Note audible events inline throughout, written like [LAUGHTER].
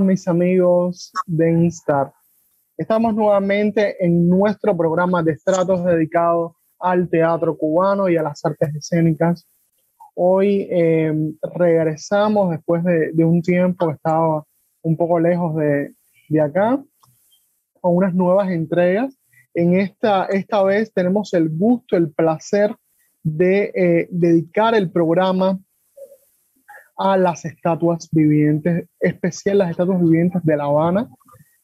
Mis amigos de Instar. Estamos nuevamente en nuestro programa de estratos dedicado al teatro cubano y a las artes escénicas. Hoy em, regresamos después de, un tiempo que estaba un poco lejos de, de acá con unas nuevas entregas. En esta, esta vez tenemos el gusto, el placer de eh, dedicar el programa a las estatuas vivientes, especial las estatuas vivientes de La Habana.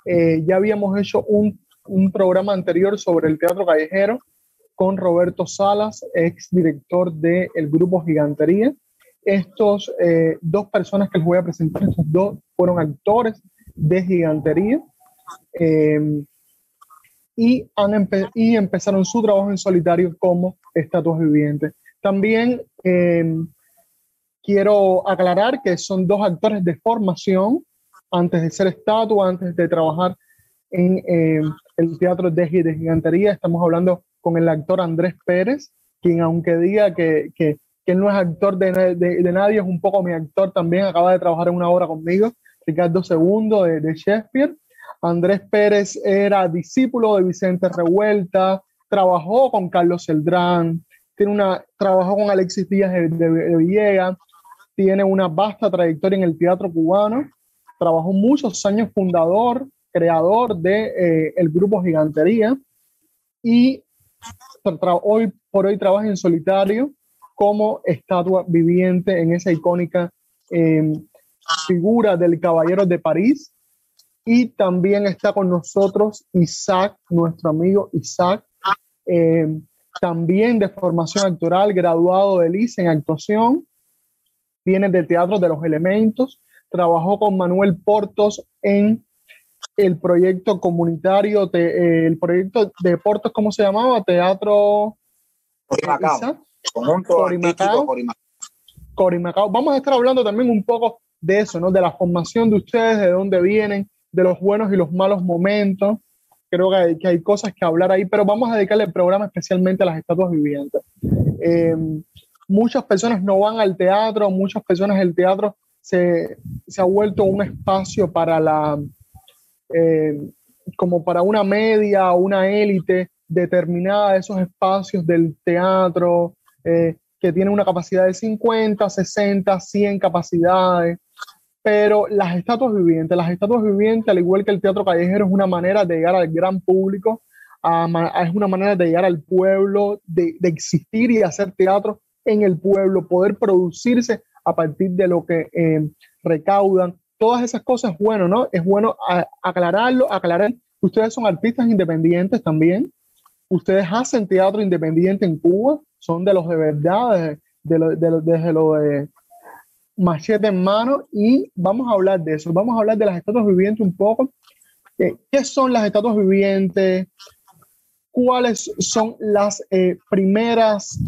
Eh, ya habíamos hecho un, un, programa anterior sobre el teatro callejero con Roberto Salas, ex director del grupo Gigantería. Estos eh, dos personas que les voy a presentar, estos dos fueron actores de Gigantería eh, y, han y empezaron su trabajo en solitario como estatuas vivientes. También quiero aclarar que son dos actores de formación antes de ser estatua, antes de trabajar en eh, el teatro de, de gigantería. Estamos hablando con el actor Andrés Pérez, quien aunque diga que, que, que él no es actor de, de, nadie, es un poco mi actor también, acaba de trabajar en una obra conmigo, Ricardo II de, de Shakespeare. Andrés Pérez era discípulo de Vicente Revuelta, trabajó con Carlos Celdrán, tiene una, trabajó con Alexis Díaz de, de Villegas, tiene una vasta trayectoria en el teatro cubano, trabajó muchos años fundador, creador de eh, el grupo Gigantería y hoy por hoy trabaja en solitario como estatua viviente en esa icónica em, figura del Caballero de París. Y también está con nosotros Isaac, nuestro amigo Isaac, em, también de formación actoral, graduado de LICE en actuación, viene del Teatro de los Elementos, trabajó con Manuel Portos en el proyecto comunitario, eh, el proyecto de Portos, ¿cómo se llamaba? Teatro Corimacao. Corimacao. Vamos a estar hablando también un poco de eso, ¿no? De la formación de ustedes, de dónde vienen, de los buenos y los malos momentos. Creo que hay, que hay cosas que hablar ahí, pero vamos a dedicarle el programa especialmente a las estatuas vivientes. Eh, muchas personas no van al teatro, muchas personas el teatro se, ha vuelto un espacio para la, eh, como para una media una élite determinada de esos espacios del teatro, eh, que tienen una capacidad de 50, 60, 100 capacidades. Pero las estatuas vivientes, las estatuas vivientes, al igual que el teatro callejero, es una manera de llegar al gran público, es una manera de llegar al pueblo, de, de existir y hacer teatro en el pueblo, poder producirse a partir de lo que eh, recaudan. Todas esas cosas, bueno, ¿no? Es bueno aclararlo, aclarar. Ustedes son artistas independientes también. Ustedes hacen teatro independiente en Cuba. Son de los de verdad, de, lo, de, desde de machete en mano. Y vamos a hablar de eso. Vamos a hablar de las estatuas vivientes un poco. Eh, ¿Qué son las estatuas vivientes? ¿Cuáles son las eh, primeras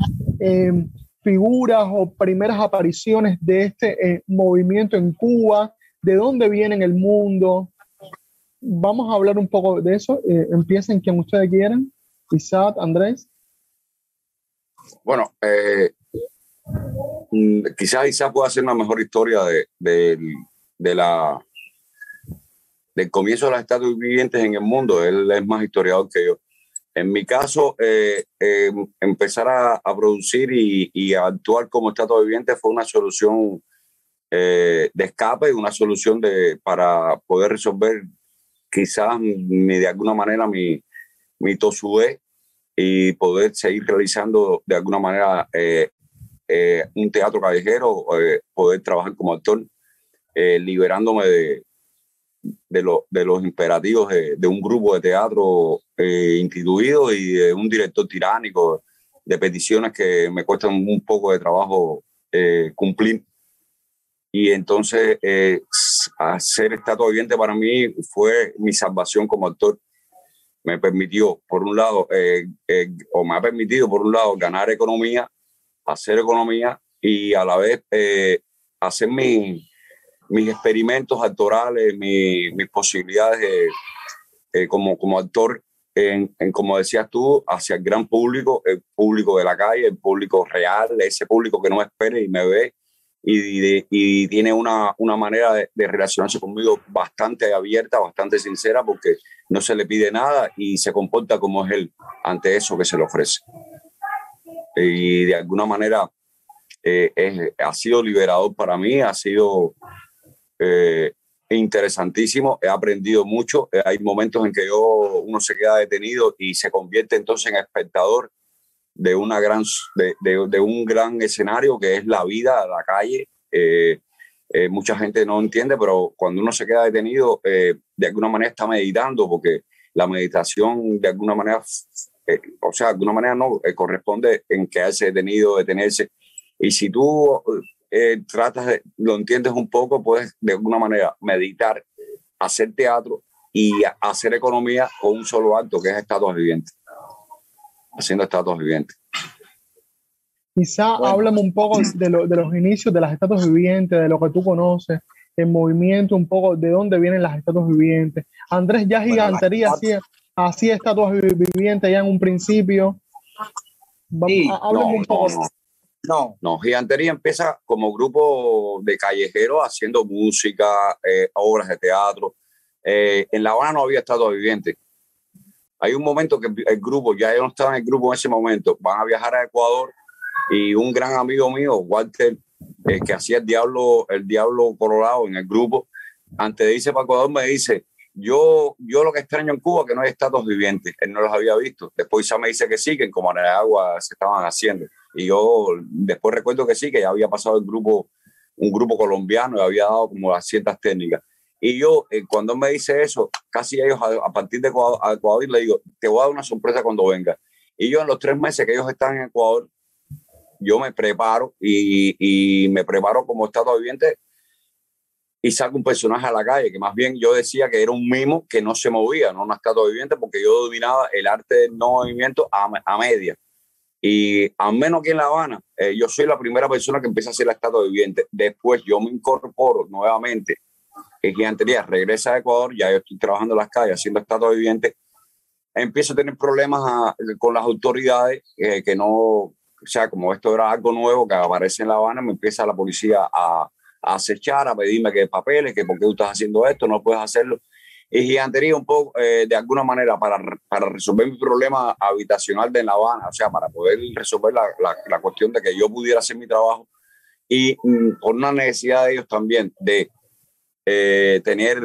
figuras o primeras apariciones de este eh, movimiento en Cuba, de dónde viene en el mundo. Vamos a hablar un poco de eso. Eh, empiecen quien ustedes quieran. Isaac, Andrés. Bueno, eh, mm, quizás Isaac pueda hacer una mejor historia de, de, la del comienzo de las estatuas vivientes en el mundo. Él es más historiador que yo. En mi caso, eh, eh, empezar a, producir y, a actuar como estatua viviente fue una solución eh, de escape, una solución para poder resolver quizás de alguna manera mi, mi y poder seguir realizando de alguna manera un teatro callejero, poder trabajar como actor, liberándome de, de, de los imperativos de, un grupo de teatro eh, instituido y de un director tiránico, de peticiones que me cuestan un poco de trabajo eh, cumplir. Y entonces eh, hacer estatua viviente para mí fue mi salvación como actor. Me permitió, por un lado, eh, o me ha permitido, por un lado, ganar economía, hacer economía y a la vez hacer mi, mis experimentos actorales, mis posibilidades eh, como, como actor, en, en, como decías tú, hacia el gran público, el público de la calle, el público real, ese público que no me espera y me ve y, y tiene una, una manera de, de, relacionarse conmigo bastante abierta, bastante sincera, porque no se le pide nada y se comporta como es él ante eso que se le ofrece. Y de alguna manera eh, es, ha sido liberador para mí, ha sido eh, interesantísimo, he aprendido mucho, hay momentos en que yo, uno se queda detenido y se convierte entonces en espectador de, una gran, de, de, de un gran escenario que es la vida, la calle. Eh, eh, mucha gente no entiende, pero cuando uno se queda detenido, eh, de alguna manera está meditando, porque la meditación de alguna manera, eh, o sea, de alguna manera no corresponde en quedarse detenido, detenerse. Y si tú tratas de, lo entiendes un poco, puedes de alguna manera meditar, hacer teatro y hacer economía con un solo acto, que es estados vivientes haciendo estatus vivientes. Quizá háblame un poco de, de, los inicios de las estatus vivientes, de lo que tú conoces, el movimiento, un poco de dónde vienen las estatus vivientes. Andrés ya gigantería hacía, hacía estatuas vivientes ya en un principio. Sí, no, un poco. No, no. No, Gigantería empieza como grupo de callejeros haciendo música, eh, obras de teatro. Eh, en La Habana no había estatuas vivientes hay un momento que el grupo, ya yo no estaba en el grupo en ese momento, van a viajar a Ecuador y un gran amigo mío, Walter, eh, que hacía el diablo, el diablo colorado en el grupo, antes de irse para Ecuador me dice, yo, yo lo que extraño en Cuba que no hay estados vivientes, él no los había visto. Después ya me dice que sí, que en Comanagua se estaban haciendo. Y yo después recuerdo que sí, que ya había pasado el grupo, un grupo colombiano y había dado como las ciertas técnicas. Y yo, eh, cuando me dice eso, casi ellos a, partir de Ecuador, le digo, te voy a dar una sorpresa cuando venga. Y yo en los tres meses que ellos están en Ecuador, yo me preparo y, y me preparo como estado viviente y saco un personaje a la calle, que más bien yo decía que era un mimo que no se movía, no un estatua viviente, porque yo dominaba el arte del no movimiento a, a media. Y al menos aquí en La Habana, eh, yo soy la primera persona que empieza a hacer la estatua viviente. Después yo me incorporo nuevamente que Gigantería regresa a Ecuador, ya yo estoy trabajando en las calles, haciendo estado viviente, empiezo a tener problemas ah, con las autoridades, eh, que no, o sea, como esto era algo nuevo que aparece en La Habana, me empieza la policía a, a acechar, a pedirme que papeles, que por qué tú estás haciendo esto, no puedes hacerlo. Y Gigantería un poco, eh, de alguna manera, para, para resolver mi problema habitacional de La Habana, o sea, para poder resolver la, la, la cuestión de que yo pudiera hacer mi trabajo. Y mm, por una necesidad de ellos también de eh, tener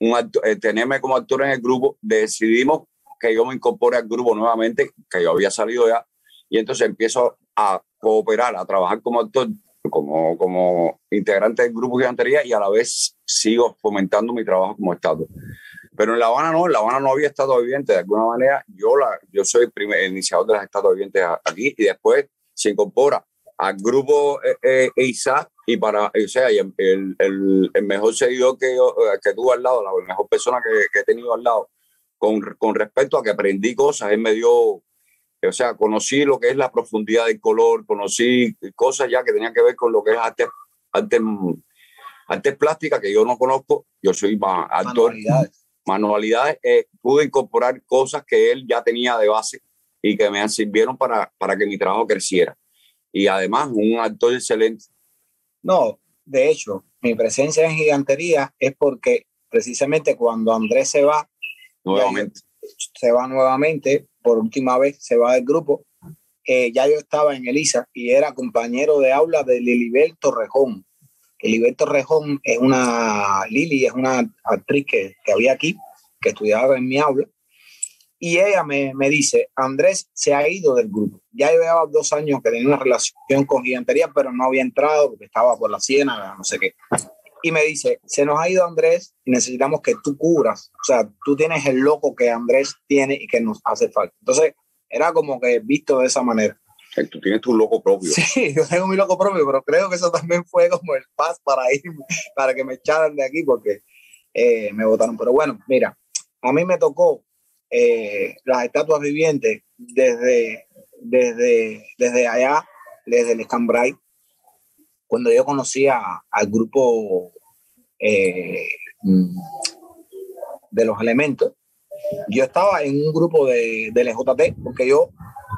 un acto, eh, tenerme como actor en el grupo, decidimos que yo me incorpore al grupo nuevamente, que yo había salido ya, y entonces empiezo a cooperar, a trabajar como actor, como, como integrante del grupo Gigantería y a la vez sigo fomentando mi trabajo como Estado. Pero en La Habana no, en La Habana no había Estado viviente, de alguna manera yo, la, yo soy el, primer, iniciador de los Estados vivientes aquí y después se incorpora al grupo eh, eh, ISA y para, o sea, el, el, el, mejor seguidor que, yo, eh, que tuve al lado, la mejor persona que, que, he tenido al lado, con, con respecto a que aprendí cosas, él me dio, o sea, conocí lo que es la profundidad del color, conocí cosas ya que tenían que ver con lo que es arte, arte, arte plástica que yo no conozco, yo soy actor, manualidades, manualidades eh, pude incorporar cosas que él ya tenía de base y que me sirvieron para, para que mi trabajo creciera. Y además, un actor excelente no, de hecho, mi presencia en gigantería es porque precisamente cuando Andrés se va, nuevamente. se va nuevamente, por última vez se va del grupo, eh, ya yo estaba en Elisa y era compañero de aula de Liliberto Rejón. Liliberto Rejón es una, Lili es una actriz que, que había aquí, que estudiaba en mi aula, y ella me, me, dice, Andrés se ha ido del grupo. Ya llevaba dos años que tenía una relación con gigantería, pero no había entrado porque estaba por la siena, no sé qué. Y me dice, se nos ha ido Andrés y necesitamos que tú cubras. O sea, tú tienes el loco que Andrés tiene y que nos hace falta. Entonces, era como que visto de esa manera. Tú tienes tu loco propio. Sí, [LAUGHS] yo tengo mi loco propio, pero creo que eso también fue como el paz para ir, para que me echaran de aquí porque eh, me votaron. Pero bueno, mira, a mí me tocó eh, las estatuas vivientes desde, desde, desde allá, desde el Escambray, cuando yo conocía al grupo eh, de los elementos. Yo estaba en un grupo de, del porque yo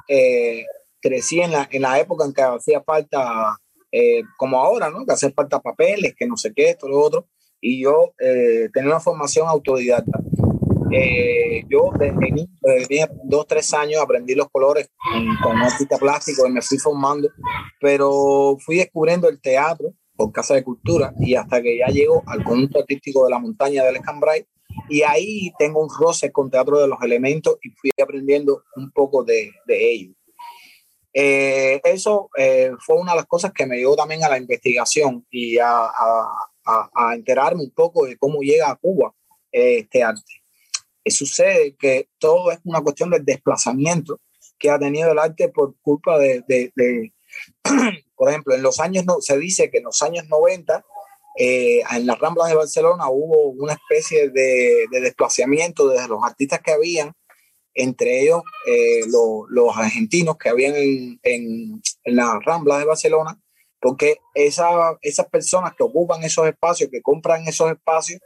eh, crecí en la, en la época en que hacía falta eh, como ahora, ¿no? Que hace falta papeles, que no sé qué, esto, lo otro. Y yo tenía una formación autodidacta. Eh, yo desde, dos, tres años aprendí los colores con óptica plástico y me fui formando, pero fui descubriendo el teatro por Casa de Cultura y hasta que ya llego al conjunto artístico de la montaña del Escambray y ahí tengo un roce con Teatro de los Elementos y fui aprendiendo un poco de, de ello. Eh, eso eh, fue una de las cosas que me llevó también a la investigación y a, a, a enterarme un poco de cómo llega a Cuba este arte. Sucede que todo es una cuestión del desplazamiento que ha tenido el arte por culpa de, de, de [CLEARS THROAT] por ejemplo, en los años, no, se dice que en los años 90 eh, en las Ramblas de Barcelona hubo una especie de, de desplazamiento de los artistas que habían, entre ellos eh, lo, los argentinos que habían en, en, en, las Ramblas de Barcelona, porque esa, esas personas que ocupan esos espacios, que compran esos espacios,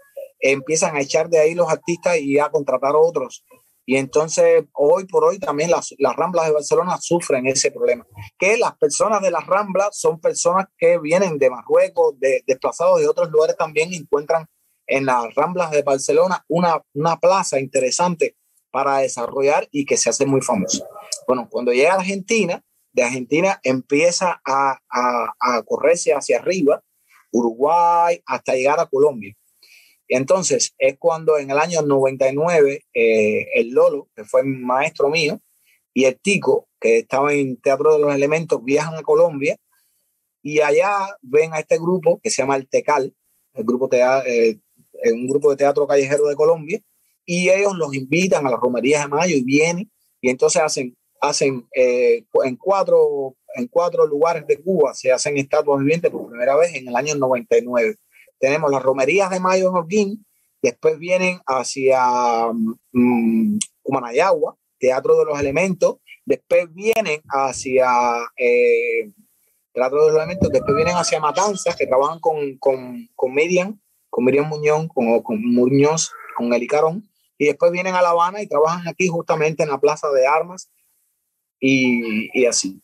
empiezan a echar de ahí los artistas y a contratar otros y entonces, hoy por hoy también las, las Ramblas de Barcelona sufren ese problema, que las personas de las Ramblas son personas que vienen de Marruecos, de, desplazados de otros lugares también, encuentran en las Ramblas de Barcelona una, una plaza interesante para desarrollar y que se hace muy famosa. Bueno, cuando llega a Argentina, de Argentina empieza a, a, a correrse hacia arriba, Uruguay, hasta llegar a Colombia. Entonces, es cuando en el año 99 eh, el Lolo, que fue maestro mío, y el Tico, que estaba en Teatro de los Elementos, viajan a Colombia y allá ven a este grupo que se llama el Tecal, el grupo eh, un grupo de teatro callejero de Colombia, y ellos los invitan a las romerías de mayo y vienen, y entonces hacen, hacen eh, en, cuatro, en cuatro lugares de Cuba, se hacen estatuas vivientes por primera vez en el año 99 tenemos las romerías de Mayo en Holguín, después vienen hacia um, Teatro de los Elementos, después vienen hacia eh, Teatro de los Elementos, después vienen hacia Matanzas, que trabajan con, con, con Miriam, con Miriam Muñoz, con, con Muñoz, con Eli Carón, y después vienen a La Habana y trabajan aquí justamente en la Plaza de Armas y, y así.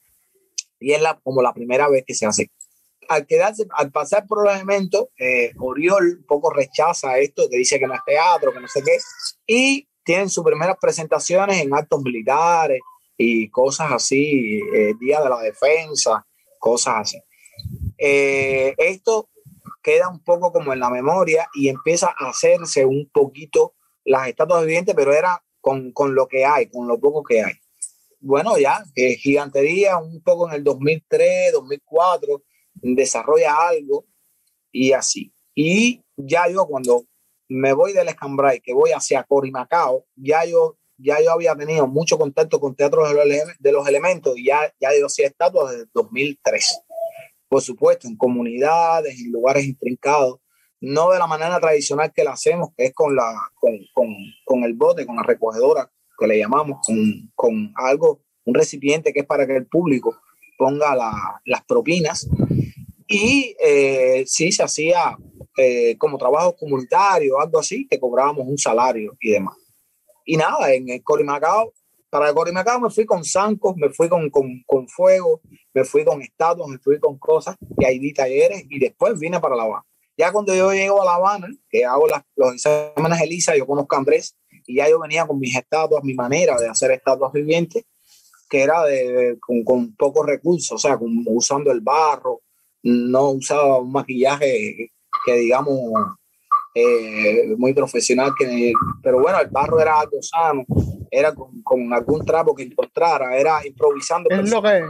Y es la, como la primera vez que se hace al quedarse, al pasar por los elementos, eh, Oriol un poco rechaza esto, que dice que no es teatro, que no sé qué, y tienen sus primeras presentaciones en actos militares y cosas así, eh, Día de la Defensa, cosas así. Eh, esto queda un poco como en la memoria y empieza a hacerse un poquito las estatuas vivientes, pero era con, con lo que hay, con lo poco que hay. Bueno, ya, gigantería un poco en el 2003, 2004, desarrolla algo y así. Y ya yo cuando me voy del Escambray, que voy hacia Corimacao, ya yo, ya yo había tenido mucho contacto con Teatro de los, de los Elementos y ya, ya yo hacía estatuas desde 2003. Por supuesto, en comunidades, en lugares intrincados, no de la manera tradicional que la hacemos, que es con, la, con, con, con el bote, con la recogedora, que le llamamos, con, con algo, un recipiente que es para que el público ponga la, las propinas y eh, sí se hacía eh, como trabajo comunitario, algo así, que cobrábamos un salario y demás. Y nada, en el Corimacao, para el Corimacao me fui con zancos, me fui con, con, con, fuego, me fui con estatuas, me fui con cosas, y ahí di talleres y después vine para La Habana. Ya cuando yo llego a La Habana, que hago las, los exámenes ELISA, yo conozco a Andrés y ya yo venía con mis estatuas, mi manera de hacer estatuas vivientes, que era de, con, con pocos recursos, o sea, con, usando el barro, no usaba un maquillaje que digamos eh, muy profesional, que, pero bueno, el barro era algo sano, era con, con algún trapo que encontrara, era improvisando. Es lo que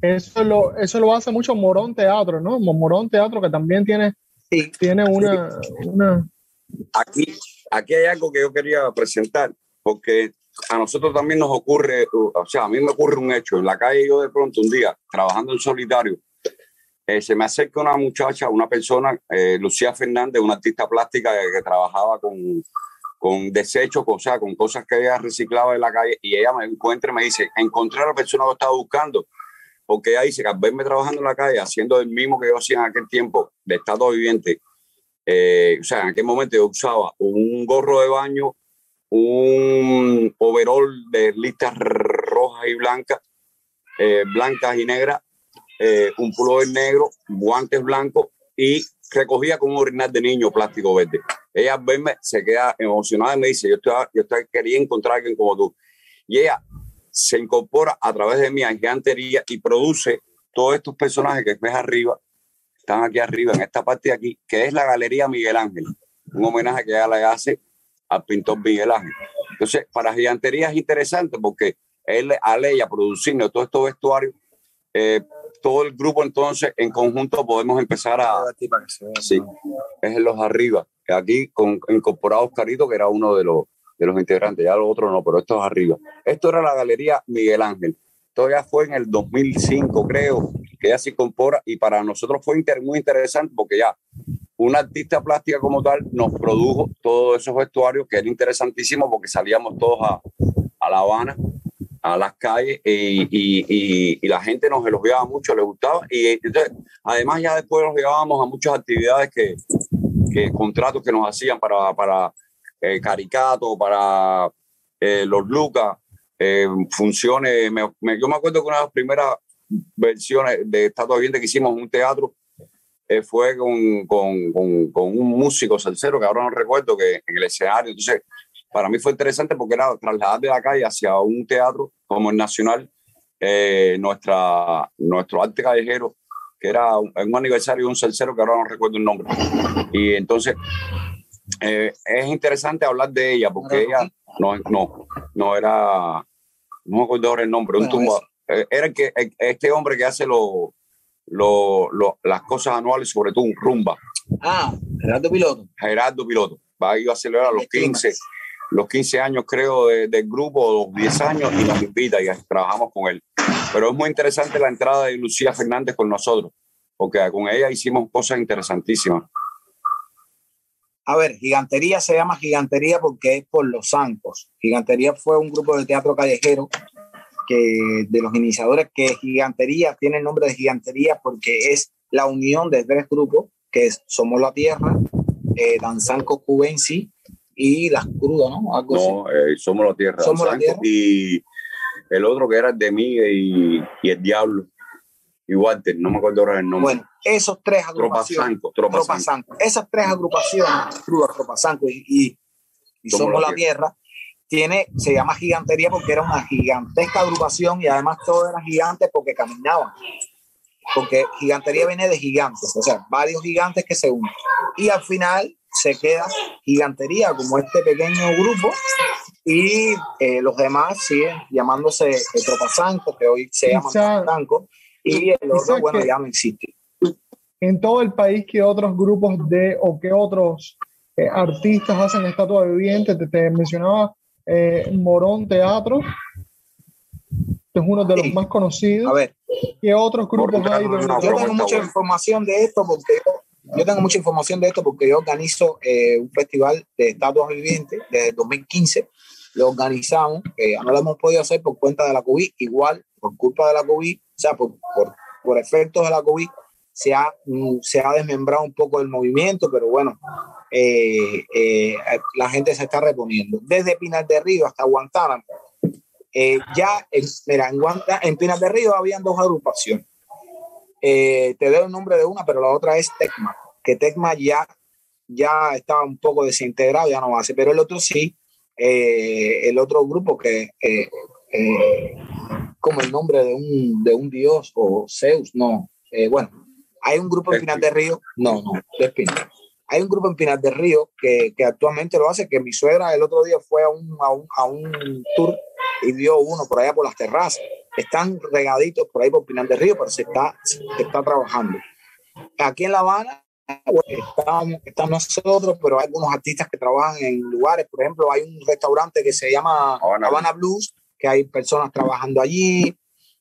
eso lo, eso lo hace mucho Morón Teatro, ¿no? Morón Teatro que también tiene, sí. tiene una, una... Aquí, aquí hay algo que yo quería presentar, porque a nosotros también nos ocurre, o sea, a mí me ocurre un hecho. En la calle yo de pronto un día, trabajando en solitario, eh, se me acerca una muchacha, una persona, eh, Lucía Fernández, una artista plástica que, trabajaba con, con desechos, o sea, con cosas que ella reciclaba en la calle, y ella me encuentra y me dice, encontré a la persona que estaba buscando, porque ella dice que al verme trabajando en la calle, haciendo el mismo que yo hacía en aquel tiempo, de estado viviente, eh, o sea, en aquel momento yo usaba un gorro de baño, un overall de listas rojas y blancas, blancas y negras, eh, un pullover negro, guantes blancos y recogía con un orinal de niño plástico verde. Ella verme se queda emocionada y me dice, yo estoy, yo estoy quería encontrar a alguien como tú. Y ella se incorpora a través de mi gigantería y produce todos estos personajes que ves arriba, están aquí arriba, en esta parte de aquí, que es la Galería Miguel Ángel, un homenaje que ella le hace al pintor Miguel Ángel. Entonces, para gigantería es interesante porque él, al ella produciendo todos estos vestuarios, eh, todo el grupo entonces en conjunto podemos empezar a... Sí, es en los arriba. Aquí con, incorporado Oscarito, que era uno de los, de los integrantes, ya los otros no, pero esto es arriba. Esto era la Galería Miguel Ángel. Esto ya fue en el 2005, creo, que ya se incorpora y para nosotros fue muy interesante porque ya una artista plástica como tal nos produjo todos esos vestuarios que era interesantísimo porque salíamos todos a, a La Habana a las calles y, y, la gente nos elogiaba mucho, le gustaba. Y además ya después nos llevábamos a muchas actividades que, contratos que nos hacían para, para eh, Caricato, para eh, los Lucas, eh, funciones. yo me acuerdo que una de las primeras versiones de Estatua Viviente que hicimos en un teatro fue con, con, con, con, un músico salsero que ahora no recuerdo que en el escenario. Entonces, para mí fue interesante porque era trasladar de la calle hacia un teatro como el Nacional, eh, nuestra, nuestro arte callejero, que era un, un aniversario de un salsero que ahora no recuerdo el nombre. Y entonces eh, es interesante hablar de ella porque ella no, no, no era, no me acuerdo ahora el nombre, un tumba, eh, era el que, este hombre que hace lo, lo, las cosas anuales, sobre todo un rumba. Ah, Gerardo Piloto. Gerardo Piloto. Va a ir a celebrar a los 15 los 15 años, creo, del grupo, los 10 años, y nos invita y trabajamos con él. Pero es muy interesante la entrada de Lucía Fernández con nosotros, porque con ella hicimos cosas interesantísimas. A ver, Gigantería se llama Gigantería porque es por los Santos. Gigantería fue un grupo de teatro callejero que de los iniciadores que Gigantería tiene el nombre de Gigantería porque es la unión de tres grupos que es Somos la Tierra, eh, Danzanco Cubensi y las crudas, ¿no? no, eh, somos la tierra. Somos la tierra. Y el otro que era el de mí y, y el diablo. Y Walter, no me acuerdo ahora el nombre. Bueno, esos tres agrupaciones. Tropa Sanco, Esas tres agrupaciones, Cruda, Tropa Sanco y, y, Somos, la, tierra. tiene, se llama gigantería porque era una gigantesca agrupación y además todos eran gigantes porque caminaban. Porque gigantería viene de gigantes, o sea, varios gigantes que se unen. Y al final se queda gigantería como este pequeño grupo y eh, los demás siguen llamándose el Tropasanco, que hoy se llama Sanco, y el otro, bueno, ya no existe. En todo el país, ¿qué otros grupos de o qué otros eh, artistas hacen estatua viviente? Te, te mencionaba eh, Morón Teatro, es uno de los más conocidos. A ver, ¿qué otros grupos hay? Yo tengo mucha información de esto porque yo tengo mucha información de esto porque yo organizo eh, un festival de estatuas vivientes desde 2015. Lo organizamos, eh, no lo hemos podido hacer por cuenta de la COVID, igual por culpa de la COVID, o sea, por, por, por efectos de la COVID, se ha, mm, se ha desmembrado un poco el movimiento, pero bueno, eh, la gente se está reponiendo. Desde Pinar de Río hasta Guantánamo, ya, en, mira, en, en Pinar de Río habían dos agrupaciones eh, te doy el nombre de una, pero la otra es Tecma, que Tecma ya, ya está un poco desintegrado, ya no hacer, pero el otro sí, eh, el otro grupo que eh, como el nombre de un, de un dios o Zeus, no, bueno, hay un grupo en Pinar de Río, no, no, de Hay un grupo en Pinar de Río que, que, actualmente lo hace, que mi suegra el otro día fue a un, a un, a un tour y dio uno por allá por las terrazas están regaditos por ahí por Pinar del Río, pero se está, se está trabajando. Aquí en La Habana estamos, estamos nosotros, pero hay algunos artistas que trabajan en lugares, por ejemplo, hay un restaurante que se llama Habana, Blues, que hay personas trabajando allí,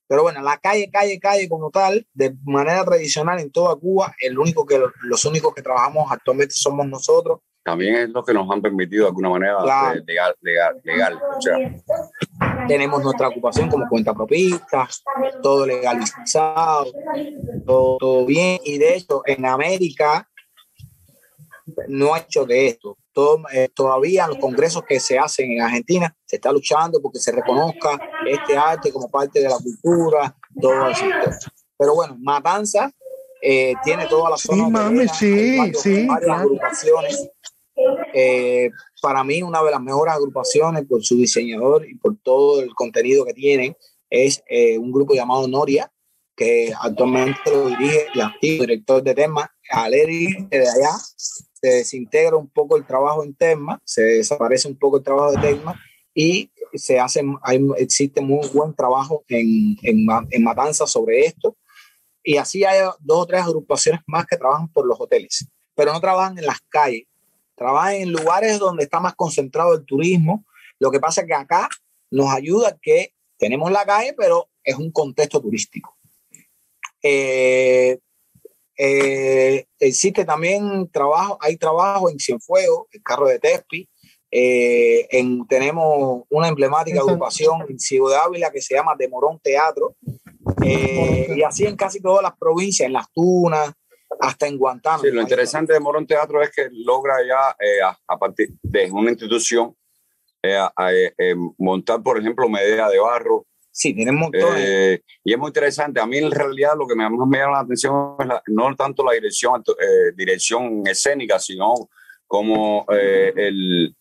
pero bueno, la calle, calle, calle como tal, de manera tradicional en toda Cuba, el único que, los únicos que trabajamos actualmente somos nosotros también es lo que nos han permitido de alguna manera eh, legal, legal, legal. O sea. Tenemos nuestra ocupación como cuenta propista, todo legalizado, todo, bien. Y de hecho, en América no ha hecho de esto. Todo, eh, todavía en los congresos que se hacen en Argentina se está luchando porque se reconozca este arte como parte de la cultura, todo así. Pero bueno, Matanza eh, tiene toda la zona. Sí, mami, sí, sí. Varias agrupaciones. Eh, para mí, una de las mejores agrupaciones por su diseñador y por todo el contenido que tienen es eh, un grupo llamado Noria, que actualmente lo dirige el antiguo director de Tema, Aleri, de allá se desintegra un poco el trabajo en Tema, se desaparece un poco el trabajo de Tema y se hace, hay, existe muy buen trabajo en, en, en Matanza sobre esto. Y así hay dos o tres agrupaciones más que trabajan por los hoteles, pero no trabajan en las calles, trabajan en lugares donde está más concentrado el turismo. Lo que pasa es que acá nos ayuda que tenemos la calle, pero es un contexto turístico. Eh, eh, existe también trabajo, hay trabajo en Cienfuegos, el carro de Tespi. Eh, en, tenemos una emblemática agrupación en Ciudad de Ávila que se llama Demorón Teatro. Eh, y así en casi todas las provincias, en Las Tunas, hasta en Guantánamo. Sí, lo interesante de Morón Teatro es que logra ya, eh, a, a, partir de una institución, eh, a, eh, montar, por ejemplo, medida de barro. Sí, tienen montones. y es muy interesante. A mí, en realidad, lo que más me llama la atención es la, no tanto la dirección, dirección escénica, sino como el,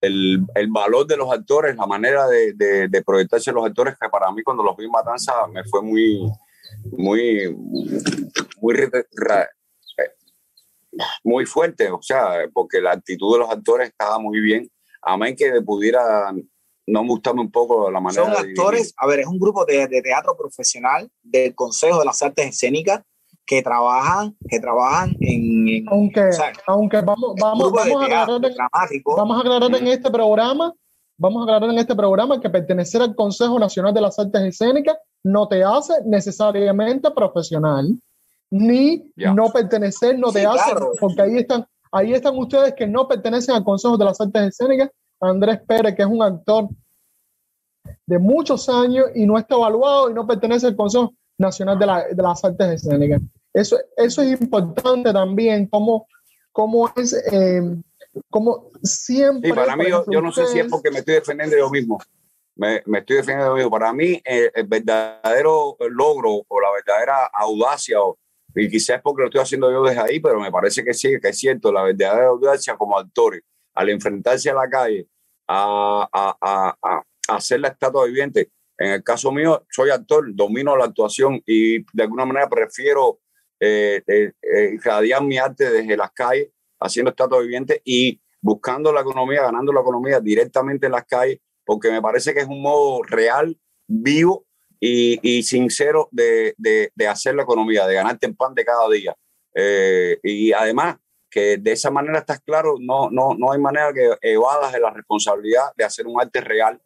el, el, valor de los actores, la manera de, de, de, proyectarse los actores, que para mí cuando los vi en Matanza me fue muy, muy, muy, muy fuerte, o sea, porque la actitud de los actores estaba muy bien. Amén que pudiera no gustarme un poco la manera. Son actores, a ver, es un grupo de, de, teatro profesional del Consejo de las Artes Escénicas que trabajan, que trabajan en, en aunque, o sea, aunque vamos, vamos, vamos, a aclarar en, vamos a aclarar en este programa, vamos a aclarar en este programa que pertenecer al Consejo Nacional de las Artes Escénicas no te hace necesariamente profesional, ni yeah. no pertenecer no te sí, hace, claro. porque ahí están, ahí están ustedes que no pertenecen al Consejo de las Artes Escénicas, Andrés Pérez, que es un actor de muchos años y no está evaluado y no pertenece al Consejo Nacional de, la, de las Artes Escénicas. Eso, eso es importante también, como, como es, eh, como siempre... Sí, para mí, yo, yo no sé si es porque me estoy defendiendo yo mismo me, me, estoy defendiendo de Para mí, eh, el verdadero logro o la verdadera audacia, o, y quizás porque lo estoy haciendo yo desde ahí, pero me parece que sí, que es cierto, la verdadera audacia como actores, al enfrentarse a la calle, a, a, a, a hacer la estatua viviente. En el caso mío, soy actor, domino la actuación y de alguna manera prefiero eh, eh, eh irradiar mi arte desde las calles, haciendo estatua viviente y buscando la economía, ganando la economía directamente en las calles porque me parece que es un modo real, vivo y, sincero de, de, de, hacer la economía, de ganarte el pan de cada día. Eh, y además, que de esa manera estás claro, no, no, no hay manera que evadas de la responsabilidad de hacer un arte real,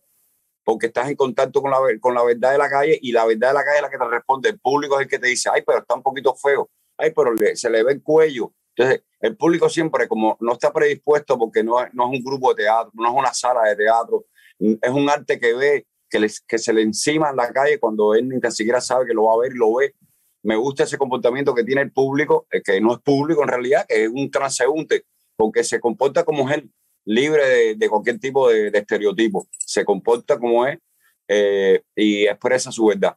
porque estás en contacto con la, con la verdad de la calle y la verdad de la calle es la que te responde. El público es el que te dice, ay, pero está un poquito feo, ay, pero se le ve el cuello. Entonces, el público siempre, como no está predispuesto, porque no no es un grupo de teatro, no es una sala de teatro, es un arte que ve, que, les, que se le encima en la calle cuando él ni tan siquiera sabe que lo va a ver y lo ve. Me gusta ese comportamiento que tiene el público, que no es público en realidad, que es un transeúnte, porque se comporta como él, libre de, de cualquier tipo de, de, estereotipo. Se comporta como es eh, y expresa su verdad.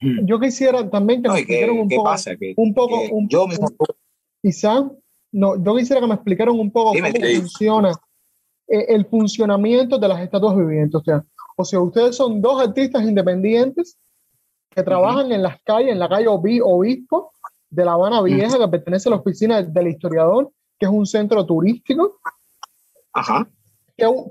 Yo quisiera también que no, me explicaran un, poco, pasa? ¿Qué, un poco, un yo poco, quizá, no, yo quisiera que me explicaran un poco Dime, cómo sí. funciona eh, el funcionamiento de las estatuas vivientes. O sea, o sea, ustedes son dos artistas independientes que trabajan uh -huh. en las calles, en la calle Obispo de La Habana Vieja, uh -huh. que pertenece a la oficina del historiador, que es un centro turístico. Ajá.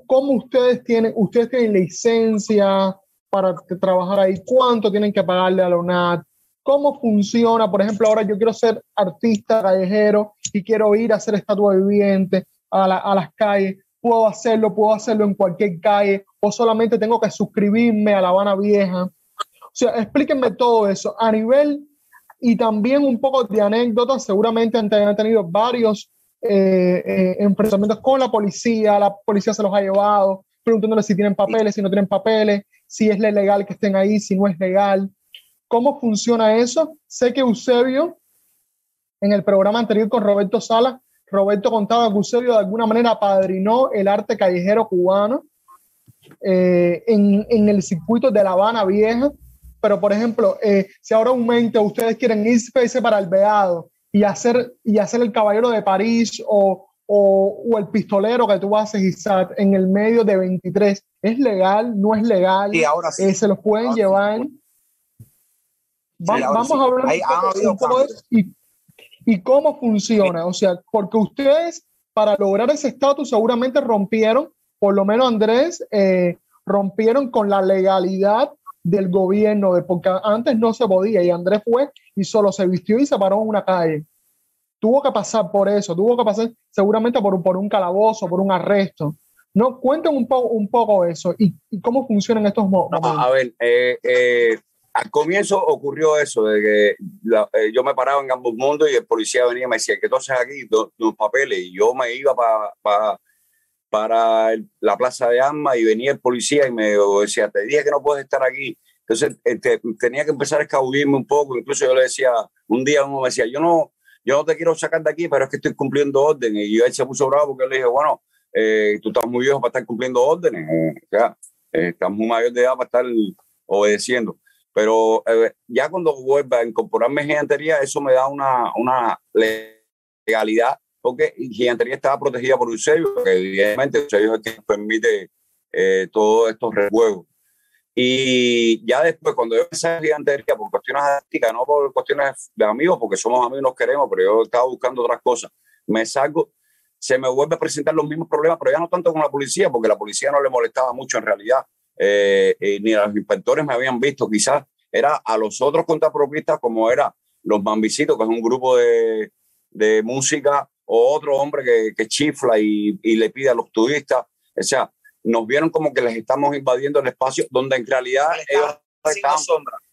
¿Cómo ustedes tienen, ustedes tienen licencia para trabajar ahí? ¿Cuánto tienen que pagarle a la UNAT? ¿Cómo funciona? Por ejemplo, ahora yo quiero ser artista callejero y quiero ir a hacer estatua viviente a, la, a las calles puedo hacerlo, puedo hacerlo en cualquier calle, o solamente tengo que suscribirme a La Habana Vieja. O sea, explíquenme todo eso a nivel y también un poco de anécdotas. Seguramente han, tenido varios eh, eh, enfrentamientos con la policía, la policía se los ha llevado, preguntándole si tienen papeles, si no tienen papeles, si es legal que estén ahí, si no es legal. ¿Cómo funciona eso? Sé que Eusebio, en el programa anterior con Roberto Sala, Roberto contaba que Eusebio de alguna manera apadrinó el arte callejero cubano eh, en, en, el circuito de La Habana Vieja pero por ejemplo, eh, si ahora aumenta, ustedes quieren irse para el Veado y hacer, y hacer el Caballero de París o, o, o el pistolero que tú haces, Isaac, en el medio de 23, ¿es legal? ¿No es legal? Y ahora sí. Eh, ¿Se los pueden Ahora llevar? Sí, vamos sí. a hablar Ahí un poco- han habido un poco de cambios. eso y, y cómo funciona. O sea, porque ustedes, para lograr ese estatus, seguramente rompieron, por lo menos Andrés, eh, rompieron con la legalidad del gobierno, de, porque antes no se podía y Andrés fue y solo se vistió y se paró en una calle. Tuvo que pasar por eso, tuvo que pasar seguramente por, un- por un calabozo, por un arresto. No, cuenten un poco, un poco eso y, y cómo funcionan estos mo- No, momentos. a ver, eh, eh, al comienzo ocurrió eso, de que eh, yo me paraba en ambos mundos y el policía venía y me decía, ¿qué tú haces aquí? Do- Los papeles. Y yo me iba pa- para la plaza de armas y venía el policía y me decía, te dije que no puedes estar aquí. Entonces este, tenía que empezar a escabullirme un poco. Incluso yo le decía, un día uno me decía, yo no, yo no te quiero sacar de aquí, pero es que estoy cumpliendo órdenes. Y yo él se puso bravo porque yo le dije, bueno, eh, tú estás muy viejo para estar cumpliendo órdenes. eh, o sea, eh, muy mayor de edad para estar obedeciendo. Pero eh, ya cuando vuelva a incorporarme en gigantería, eso me da una, una legalidad, porque gigantería estaba protegida por Eusebio, que evidentemente Eusebio es el que permite eh, todos estos rejuegos. Y ya después, cuando yo empecé en gigantería por cuestiones artísticas, no por cuestiones de amigos, porque somos amigos y nos queremos, pero yo estaba buscando otras cosas, me salgo, se me vuelve a presentar los mismos problemas, pero ya no tanto con la policía, porque la policía no le molestaba mucho en realidad, eh, eh, ni los inspectores me habían visto, quizás era a los otros contrapropistas, como era los Bambisitos, que es un grupo de, de música, o otro hombre que, que chifla y, y le pide a los turistas, o sea, nos vieron como que les estamos invadiendo el espacio donde en realidad ellos estaban,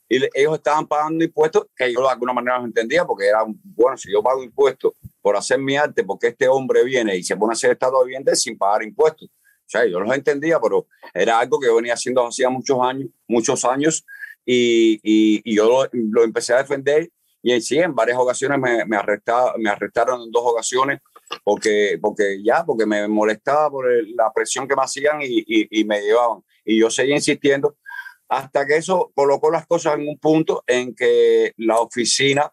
y le- ellos estaban pagando impuestos que yo de alguna manera los entendía porque era, bueno, si yo pago impuestos por hacer mi arte, porque este hombre viene y se pone a hacer estado viviente sin pagar impuestos. O sea, yo los entendía, pero era algo que yo venía haciendo hacía muchos años, muchos años, y, y, y yo lo, lo empecé a defender y en sí, en varias ocasiones me, me, arrestaba, me arrestaron en dos ocasiones porque, porque ya, porque me molestaba por el- la presión que me hacían y, y, y me llevaban. Y yo seguía insistiendo hasta que eso colocó las cosas en un punto en que la oficina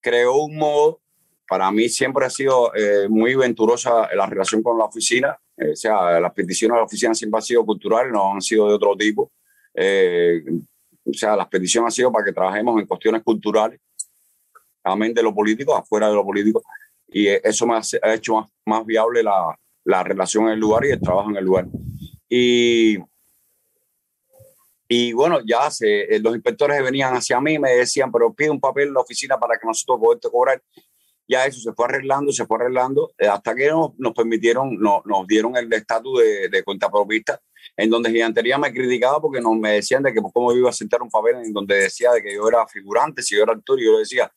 creó un modo, para mí siempre ha sido eh, muy venturosa la relación con la oficina, eh, o sea, las peticiones de la oficina siempre han sido culturales, no han sido de otro tipo. Eh, o sea, las peticiones han sido para que trabajemos en cuestiones culturales, amén de lo político, afuera de lo político, y eh, eso me ha hecho más, más viable la, la relación en el lugar y el trabajo en el lugar. Y, y bueno, ya se, eh, los inspectores venían hacia mí, me decían, pero pide un papel en la oficina para que nosotros podamos cobrar. Ya eso se fue arreglando, se fue arreglando, eh, hasta que nos, nos permitieron, nos, nos dieron el estatus de, de cuentapropista, en donde Gigantería me criticaba porque nos, me decían de que pues, cómo iba a sentar un papel en donde decía de que yo era figurante, si yo era actor, y yo decía,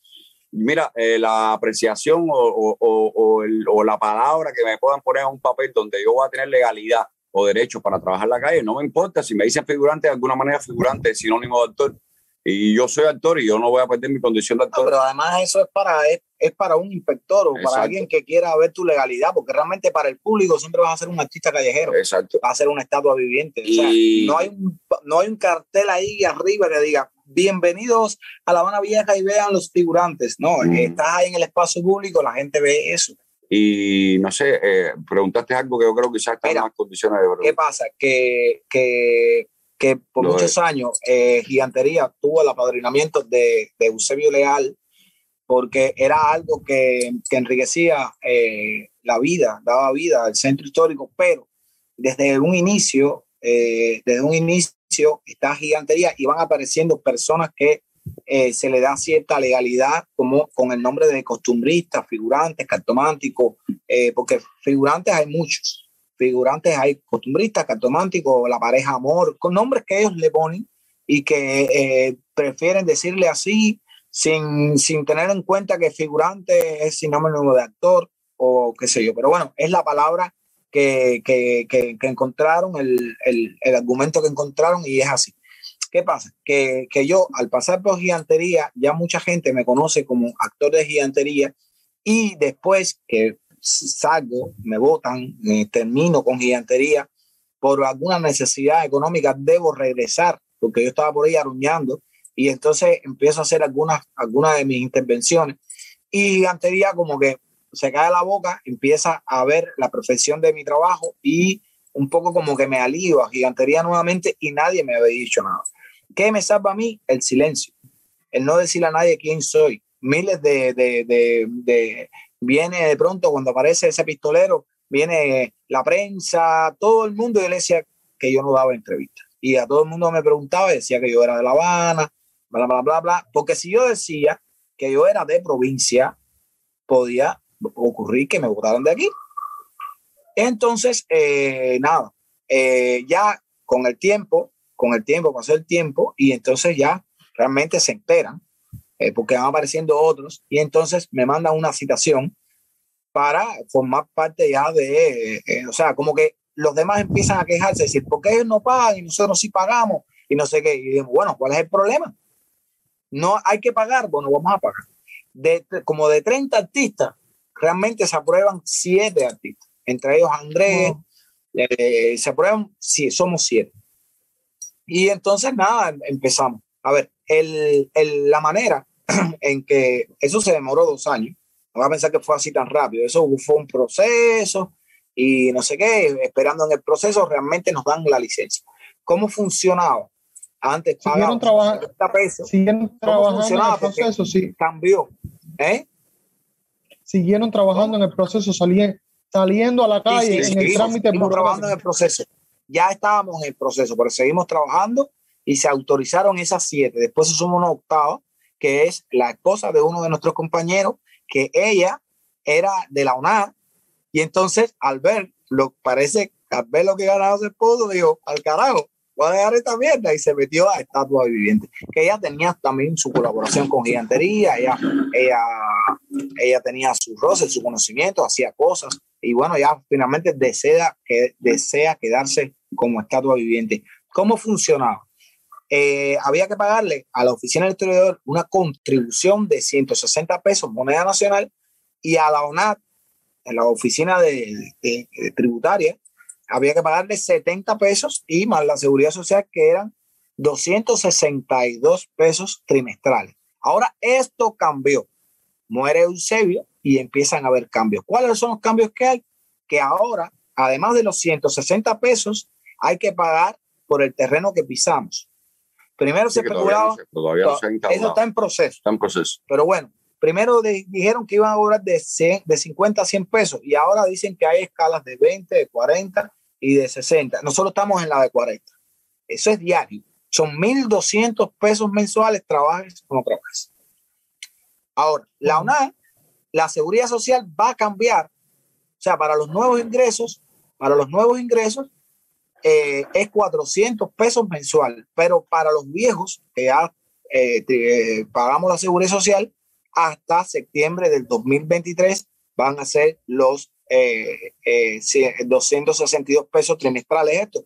mira, eh, la apreciación o, o, la palabra que me puedan poner en un papel donde yo voy a tener legalidad o derechos para trabajar en la calle, no me importa. Si me dicen figurante, de alguna manera figurante es sinónimo de actor. Y yo soy actor y yo no voy a perder mi condición de No, actor. pero además eso es para, es para un inspector o Exacto. para alguien que quiera ver tu legalidad, porque realmente para el público siempre vas a ser un artista callejero, Exacto. vas a ser una estatua viviente. O sea, Y- no, hay un, no hay un cartel ahí arriba que diga, bienvenidos a La Habana Vieja y vean los figurantes. No, Mm. estás ahí en el espacio público, la gente ve eso. Y no sé, eh, preguntaste algo que yo creo que quizás está en más condiciones de ¿Qué preguntar. pasa? Que, que, que por Lo muchos años eh, Gigantería tuvo el apadrinamiento de, de Eusebio Leal porque era algo que, que enriquecía eh, la vida, daba vida al centro histórico, pero desde un inicio, eh, desde un inicio está Gigantería y van apareciendo personas que eh, se le da cierta legalidad como con el nombre de costumbristas, figurantes, cartománticos, eh, porque figurantes hay muchos. Figurantes hay costumbristas, cartománticos, la pareja amor, con nombres que ellos le ponen y que eh, prefieren decirle así sin, sin tener en cuenta que figurante es sinónimo de actor o qué sé yo. Pero bueno, es la palabra que, que, que, encontraron, el, el, el, argumento que encontraron y es así. ¿Qué pasa? Que, que yo al pasar por gigantería, ya mucha gente me conoce como actor de gigantería y después que salgo, me votan, termino con gigantería, por alguna necesidad económica debo regresar porque yo estaba por ahí aruñando y entonces empiezo a hacer algunas, algunas de mis intervenciones y Gigantería como que se cae la boca, empieza a ver la perfección de mi trabajo y un poco como que me alío a Gigantería nuevamente y nadie me había dicho nada. ¿Qué me salva a mí? El silencio. El no decirle a nadie quién soy. Miles de, de, de, de viene de pronto cuando aparece ese pistolero, viene la prensa, todo el mundo y le decía que yo no daba entrevistas. Y a todo el mundo me preguntaba decía que yo era de La Habana, bla, bla, bla, bla. Porque si yo decía que yo era de provincia, podía ocurrir que me votaran de aquí. Entonces, eh, nada, eh, ya con el tiempo, con el tiempo, pasó el tiempo y entonces ya realmente se enteran eh, porque van apareciendo otros y entonces me mandan una citación para formar parte ya de, o sea, como que los demás empiezan a quejarse, decir, ¿por qué ellos no pagan y nosotros sí pagamos? Y no sé qué. Y digo, bueno, ¿cuál es el problema? No hay que pagar, bueno, vamos a pagar. De, como de 30 artistas, realmente se aprueban 7 artistas, entre ellos Andrés, eh, se aprueban, sí, somos 7. Y entonces, nada, empezamos. A ver, el, el, la manera [CLEARS THROAT] en que eso se demoró dos años, no va a pensar que fue así tan rápido, eso fue un proceso y no sé qué, esperando en el proceso, realmente nos dan la licencia. ¿Cómo funcionaba? Antes siguieron trabajando, pesos. Siguieron trabajando en el proceso, sí. Cambió. ¿Eh? Siguieron trabajando en el proceso, salían, saliendo a la calle sí, en el trámite. Seguimos trabajando en el proceso. Ya estábamos en el proceso, pero seguimos trabajando y se autorizaron esas siete. Después se sumó una octava, que es la esposa de uno de nuestros compañeros, que ella era de la UNAD. Y entonces, al ver, lo parece, al ver lo que ganaba su esposo, dijo, al carajo, voy a dejar esta mierda y se metió a Estatua Viviente, que ella tenía también su colaboración con Gigantería, ella, ella, ella tenía sus roces, su conocimiento, hacía cosas y bueno, ya finalmente desea, que, desea quedarse como Estatua Viviente. ¿Cómo funcionaba? Eh, había que pagarle a la oficina del historiador una contribución de 160 pesos moneda nacional y a la ONAT, en la oficina de, de, de tributaria, había que pagarle 70 pesos y más la seguridad social que eran 262 pesos trimestrales. Ahora esto cambió. Muere Eusebio y empiezan a haber cambios. ¿Cuáles son los cambios que hay? Que ahora, además de los 160 pesos, hay que pagar por el terreno que pisamos. Primero sí se especulaba. Todavía no se, todavía no se eso está en proceso. Está en proceso. Pero bueno, primero de, dijeron que iban a cobrar de, 100, de 50 a 100 pesos y ahora dicen que hay escalas de 20, de 40 y de 60. Nosotros estamos en la de 40. Eso es diario. Son 1.200 pesos mensuales, trabajes o no trabajes. Ahora, la UNAD, la seguridad social va a cambiar. O sea, para los nuevos ingresos, para los nuevos ingresos, eh, es 400 pesos mensual. Pero para los viejos, que ya eh, eh, pagamos la seguridad social, hasta septiembre del 2023 van a ser los eh, eh, 262 pesos trimestrales esto.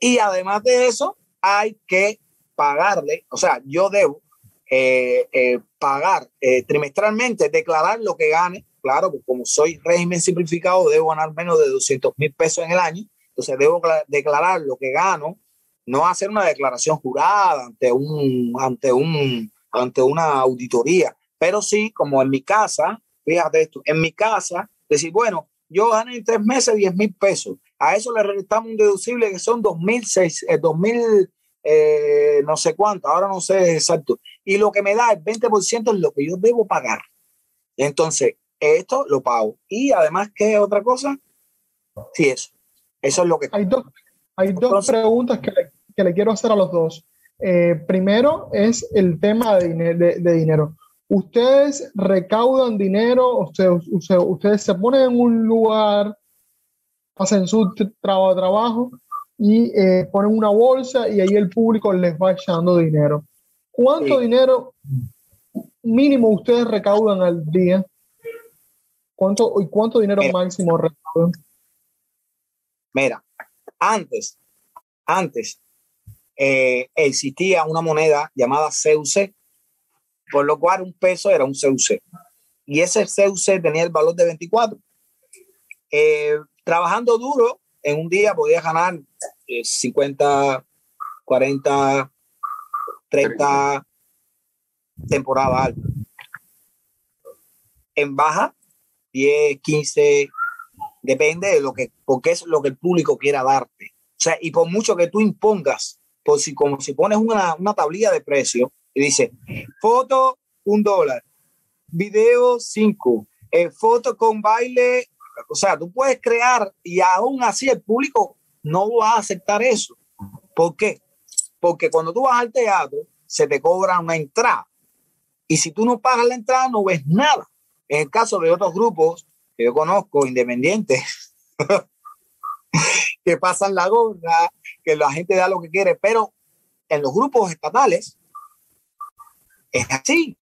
Y además de eso, hay que pagarle, o sea, yo debo eh, eh, pagar eh, trimestralmente, declarar lo que gane, claro, porque como soy régimen simplificado, debo ganar menos de 200 mil pesos en el año, entonces debo declarar lo que gano, no hacer una declaración jurada ante un, ante un, ante una auditoría, pero sí, como en mi casa, fíjate esto, en mi casa decir, bueno, yo gané en tres meses 10 mil pesos. A eso le restamos un deducible que son 2006, eh, 2000, eh, no sé cuánto, ahora no sé exacto. Y lo que me da el 20% es lo que yo debo pagar. Entonces, esto lo pago. Y además, ¿qué otra cosa? Sí, eso. Eso es lo que... Hay dos, hay dos preguntas que le, que le, quiero hacer a los dos. Eh, primero es el tema de, de, de dinero ustedes recaudan dinero, ustedes, ustedes se ponen en un lugar, hacen su trabajo, trabajo y eh, ponen una bolsa y ahí el público les va echando dinero. ¿Cuánto sí. dinero mínimo ustedes recaudan al día? ¿Cuánto, ¿Y cuánto dinero Mira. máximo recaudan? Mira, antes, antes eh, existía una moneda llamada CUC, por lo cual un peso era un CUC. Y ese CUC tenía el valor de 24. Eh, trabajando duro, en un día podía ganar eh, 50, 40, 30 temporada alta. En baja, 10, 15, depende de lo que, porque es lo que el público quiera darte. O sea, y por mucho que tú impongas, por si, como si pones una, una tablilla de precio y dice foto un dólar, video cinco, eh, foto con baile, o sea, tú puedes crear y aún así el público no va a aceptar eso. ¿Por qué? Porque cuando tú vas al teatro, se te cobra una entrada. Y si tú no pagas la entrada, no ves nada. En el caso de otros grupos que yo conozco, independientes, [LAUGHS] que pasan la gorra, que la gente da lo que quiere, pero en los grupos estatales es así.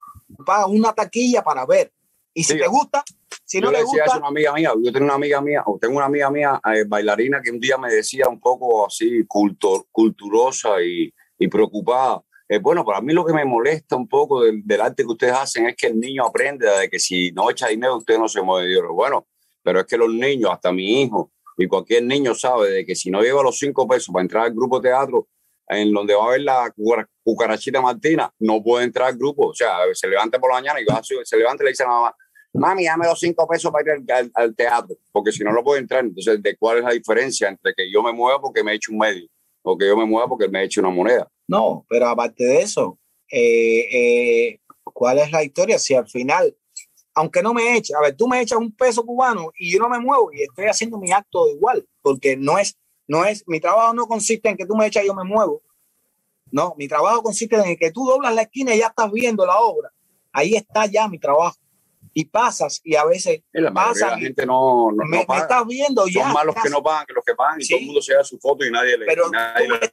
Pagas una taquilla para ver. Y si te gusta, si no le gusta. Eso una amiga mía, yo tengo una amiga mía, o tengo una amiga mía, eh, bailarina, que un día me decía un poco así, cultor, culturosa y, y preocupada. Eh, bueno, para mí lo que me molesta un poco del, del, arte que ustedes hacen es que el niño aprende de que si no echa dinero, usted no se mueve. Yo, bueno, pero es que los niños, hasta mi hijo y cualquier niño sabe de que si no lleva los cinco pesos para entrar al grupo de teatro, en donde va a ver la cucarachita Martina, no puede entrar al grupo. O sea, se levanta por la mañana y va, se levanta y le dice a la mamá, mami, dame los cinco pesos para ir al, teatro, porque si no, no puede entrar. Entonces, ¿de cuál es la diferencia entre que yo me mueva porque me he hecho un medio o que yo me mueva porque me he hecho una moneda? No, pero aparte de eso, eh, eh, ¿cuál es la historia? Si al final, aunque no me eche, a ver, tú me echas un peso cubano y yo no me muevo y estoy haciendo mi acto igual, porque no es no es, mi trabajo no consiste en que tú me echas y yo me muevo. No, mi trabajo consiste en que tú doblas la esquina y ya estás viendo la obra. Ahí está ya mi trabajo. Y pasas y a veces la pasa. La gente no, no, me, no paga. me, estás viendo Son ya. más los que no pagan que los que pagan y Sí. todo el mundo se da su foto y nadie le. pero y nadie tú le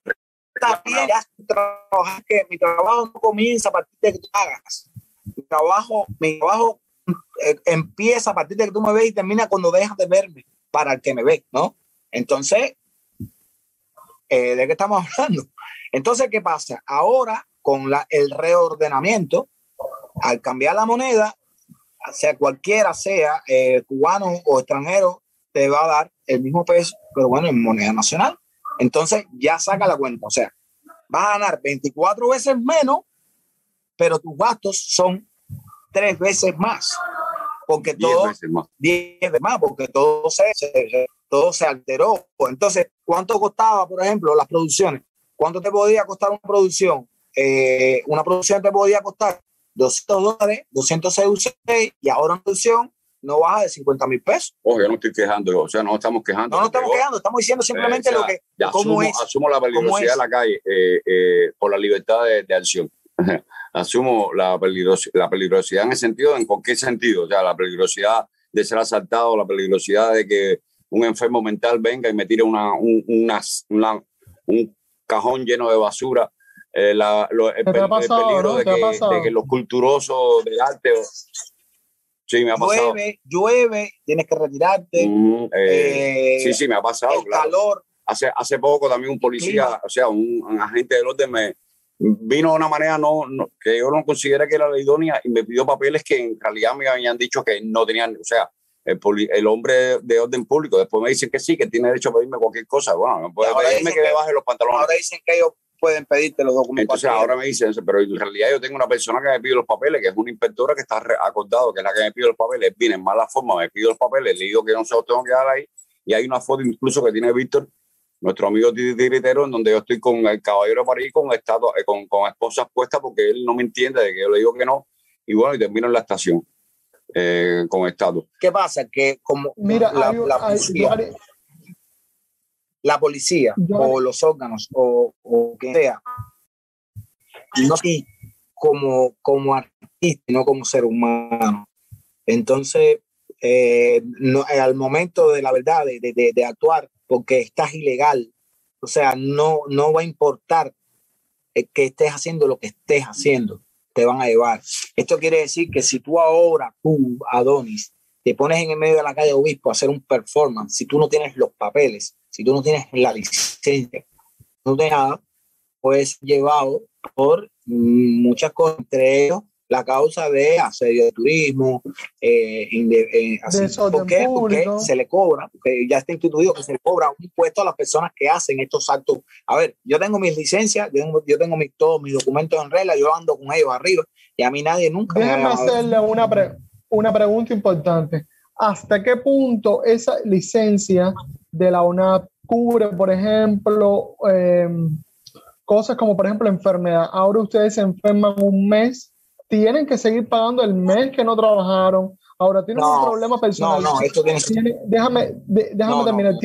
estás bien, ya que mi trabajo no comienza a partir de que tú hagas. Mi trabajo, mi trabajo eh, empieza a partir de que tú me ves y termina cuando dejas de verme para el que me ve, ¿no? Entonces, eh, ¿de qué estamos hablando? Entonces, ¿qué pasa? Ahora, con la, el reordenamiento, al cambiar la moneda, sea cualquiera sea, eh, cubano o extranjero, te va a dar el mismo peso, pero bueno, en moneda nacional. Entonces, ya saca la cuenta. O sea, vas a ganar 24 veces menos, pero tus gastos son tres veces más. Porque diez todo, veces más. 10 veces más, porque todo se, se- todo se alteró. Entonces, ¿cuánto costaba, por ejemplo, las producciones? ¿Cuánto te podía costar una producción? Eh, una producción te podía costar 200 dólares, 206 y ahora una producción no baja de 50 mil pesos. Ojo, yo no estoy quejando, o sea, no estamos quejando. No porque, estamos quejando, estamos diciendo simplemente Eh, o sea, lo que, ya cómo asumo, es. asumo la peligrosidad de la calle eh, eh, por la libertad de, de acción. [LAUGHS] asumo la, peligros, la peligrosidad en el sentido, en cualquier sentido, o sea, la peligrosidad de ser asaltado, la peligrosidad de que un enfermo mental venga y me tire una, un, una- una- un cajón lleno de basura. eh, la- lo- el, ¿Qué te ha el pasado, peligro no? de, ¿Qué ha que, pasado? de que los culturosos del arte. Sí, me ha pasado. Llueve, llueve, tienes que retirarte. Mm, eh, eh, sí, sí, me ha pasado. el claro. calor. hace, hace poco también un policía, Clima. o sea, un, un agente del orden me vino de una manera no, no- que yo no considera que era la idónea y me pidió papeles que en realidad me habían dicho que no tenían, o sea, el, hombre de orden público, después me dicen que sí, que tiene derecho a pedirme cualquier cosa, bueno, no puede pedirme que, que- le baje los pantalones. Ahora dicen que ellos pueden pedirte los documentos. Entonces ahora me dicen, pero en realidad yo tengo una persona que me pide los papeles, que es una inspectora que está acordado, que es la que me pide los papeles, viene en mala forma, me pide los papeles, le digo que no se los tengo que dar ahí, y hay una foto incluso que tiene Víctor, nuestro amigo Tiritero, en donde yo estoy con el caballero de París con, estatua, eh, con, con esposas puestas porque él no me entiende de que yo le digo que no, y bueno, y termino en la estación eh, con estatua. ¿Qué pasa? Que como Mira, la, hay- la hay- policía, la policía o los órganos o, o quien sea, no así como, como artista, no como ser humano. Entonces, eh, no, eh, al momento de la verdad, de, de- de- de actuar, porque estás ilegal, o sea, no, no va a importar eh, que estés haciendo lo que estés haciendo, te van a llevar. Esto quiere decir que si tú ahora, tú, Adonis, te pones en el medio de la calle Obispo a hacer un performance, si tú no tienes los papeles, si tú no tienes la licencia, no tienes nada, pues llevado por muchas cosas, entre ellos la causa de asedio de turismo, eh, eh, ¿por qué? Porque se le cobra, porque ya está instituido que se le cobra un impuesto a las personas que hacen estos actos. A ver, yo tengo mis licencias, yo tengo, yo tengo mis, todos mis documentos en regla, yo ando con ellos arriba y a mí nadie nunca Déjame me hacerle una, una pregunta importante. ¿Hasta qué punto esa licencia de la UNAP cubre, por ejemplo, em, cosas como, por ejemplo, enfermedad? Ahora ustedes se enferman un mes tienen que seguir pagando el mes que no trabajaron. Ahora tienen un problema personal. No, no, esto tiene... déjame déjame terminar.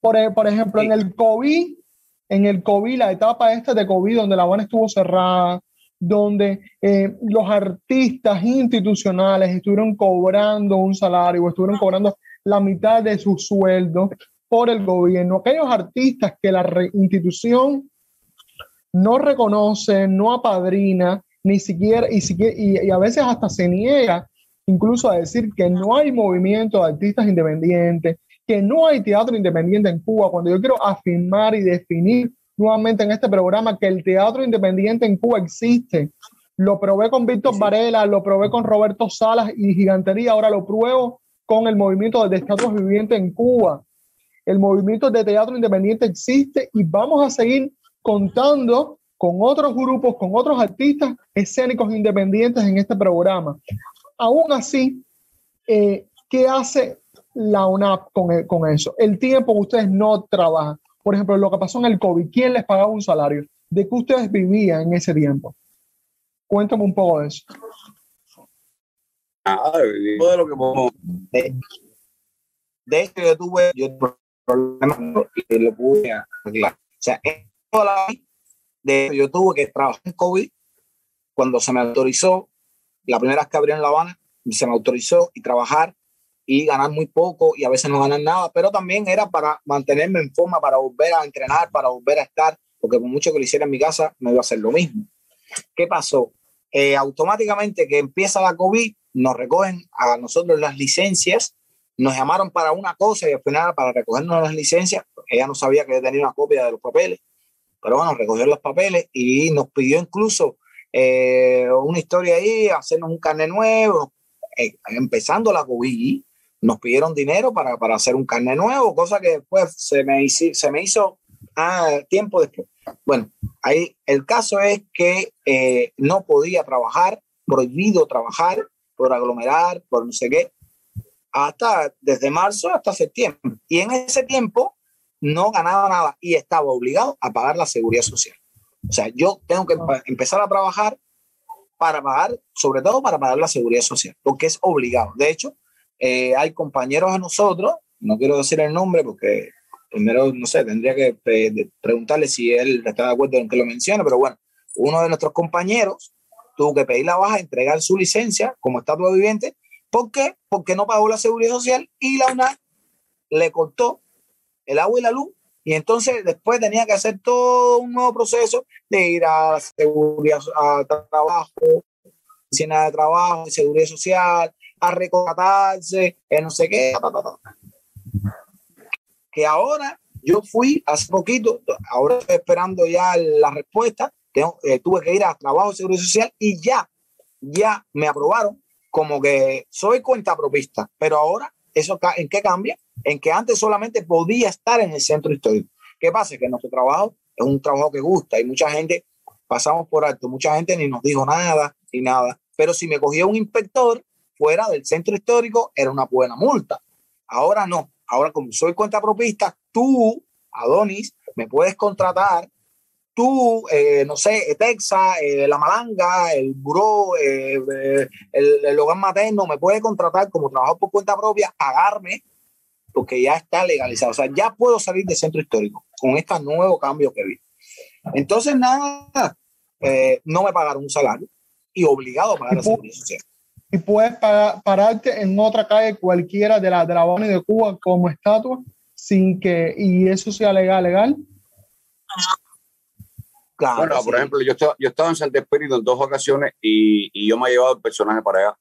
por, ejemplo, en el COVID, en el COVID, la etapa esta de COVID, donde la Habana estuvo cerrada, donde eh, los artistas institucionales estuvieron cobrando un salario, estuvieron cobrando la mitad de su sueldo por el gobierno. Aquellos artistas que la institución no reconoce, no apadrina, ni siquiera, y, y, a veces hasta se niega incluso a decir que no hay movimiento de artistas independientes, que no hay teatro independiente en Cuba, cuando yo quiero afirmar y definir nuevamente en este programa que el teatro independiente en Cuba existe. Lo probé con Víctor Varela, lo probé con Roberto Salas y Gigantería, ahora lo pruebo con el movimiento de estatuas vivientes en Cuba. El movimiento de teatro independiente existe y vamos a seguir contando con otros grupos, con otros artistas escénicos independientes en este programa. Aún así, eh, ¿qué hace la UNAP con, con, eso? El tiempo que ustedes no trabajan. Por ejemplo, lo que pasó en el COVID, ¿quién les pagaba un salario? ¿De qué ustedes vivían en ese tiempo? Cuéntame un poco de eso. Ah, de lo que De, hecho, yo tuve yo problemas y lo pude arreglar. O sea, toda la de yo tuve que trabajar en COVID cuando se me autorizó, la primera vez que abrieron La Habana, se me autorizó y trabajar y ganar muy poco y a veces no ganar nada, pero también era para mantenerme en forma, para volver a entrenar, para volver a estar, porque por mucho que lo hiciera en mi casa, me iba a hacer lo mismo. ¿Qué pasó? Eh, automáticamente que empieza la COVID, nos recogen a nosotros las licencias, nos llamaron para una cosa y al final para recogernos las licencias, ella no sabía que yo tenía una copia de los papeles, pero bueno, recogió los papeles y nos pidió incluso eh, una historia ahí, hacernos un carnet nuevo, eh, empezando la COVID, nos pidieron dinero para, para, hacer un carnet nuevo, cosa que después se me hizo, se me hizo ah, tiempo después. Bueno, ahí el caso es que eh, no podía trabajar, prohibido trabajar por aglomerar, por no sé qué, hasta desde marzo hasta septiembre. Y en ese tiempo no ganaba nada y estaba obligado a pagar la seguridad social. O sea, yo tengo que empezar a trabajar para pagar, sobre todo para pagar la seguridad social, porque es obligado. De hecho, eh, hay compañeros de nosotros, no quiero decir el nombre porque primero, no sé, tendría que preguntarle si él está de acuerdo en que lo mencione, pero bueno, uno de nuestros compañeros tuvo que pedir la baja, entregar su licencia como estatua viviente. ¿Por qué? Porque no pagó la seguridad social y la UNAM le cortó el agua y la luz. Y entonces después tenía que hacer todo un nuevo proceso de ir a seguridad, a trabajo, oficina de trabajo, seguridad social, a recortarse, no sé qué. Que ahora yo fui hace poquito, ahora estoy esperando ya la respuesta, eh, tuve que ir a trabajo seguridad social y ya, ya me aprobaron como que soy cuenta propista, pero ahora ¿Eso en qué cambia? En que antes solamente podía estar en el centro histórico. ¿Qué pasa? Que nuestro trabajo es un trabajo que gusta y mucha gente pasamos por alto, mucha gente ni nos dijo nada ni nada. Pero si me cogía un inspector fuera del centro histórico, era una buena multa. Ahora no. Ahora, como soy cuenta propista, tú, Adonis, me puedes contratar tú, eh, no sé, Texa, eh, La Malanga, el Buró, eh, el, hogar materno, me puede contratar como trabajador por cuenta propia, pagarme, porque ya está legalizado. O sea, ya puedo salir del centro histórico con este nuevo cambio que vi. Entonces, nada, no me pagaron un salario y obligado a pagar la seguridad social. Y puedes pararte en otra calle cualquiera de la de la de Cuba como estatua sin que, y eso sea legal, legal bueno, por ejemplo, yo estaba, yo estaba en Santo Espíritu en dos ocasiones y, y, yo me he llevado el personaje para allá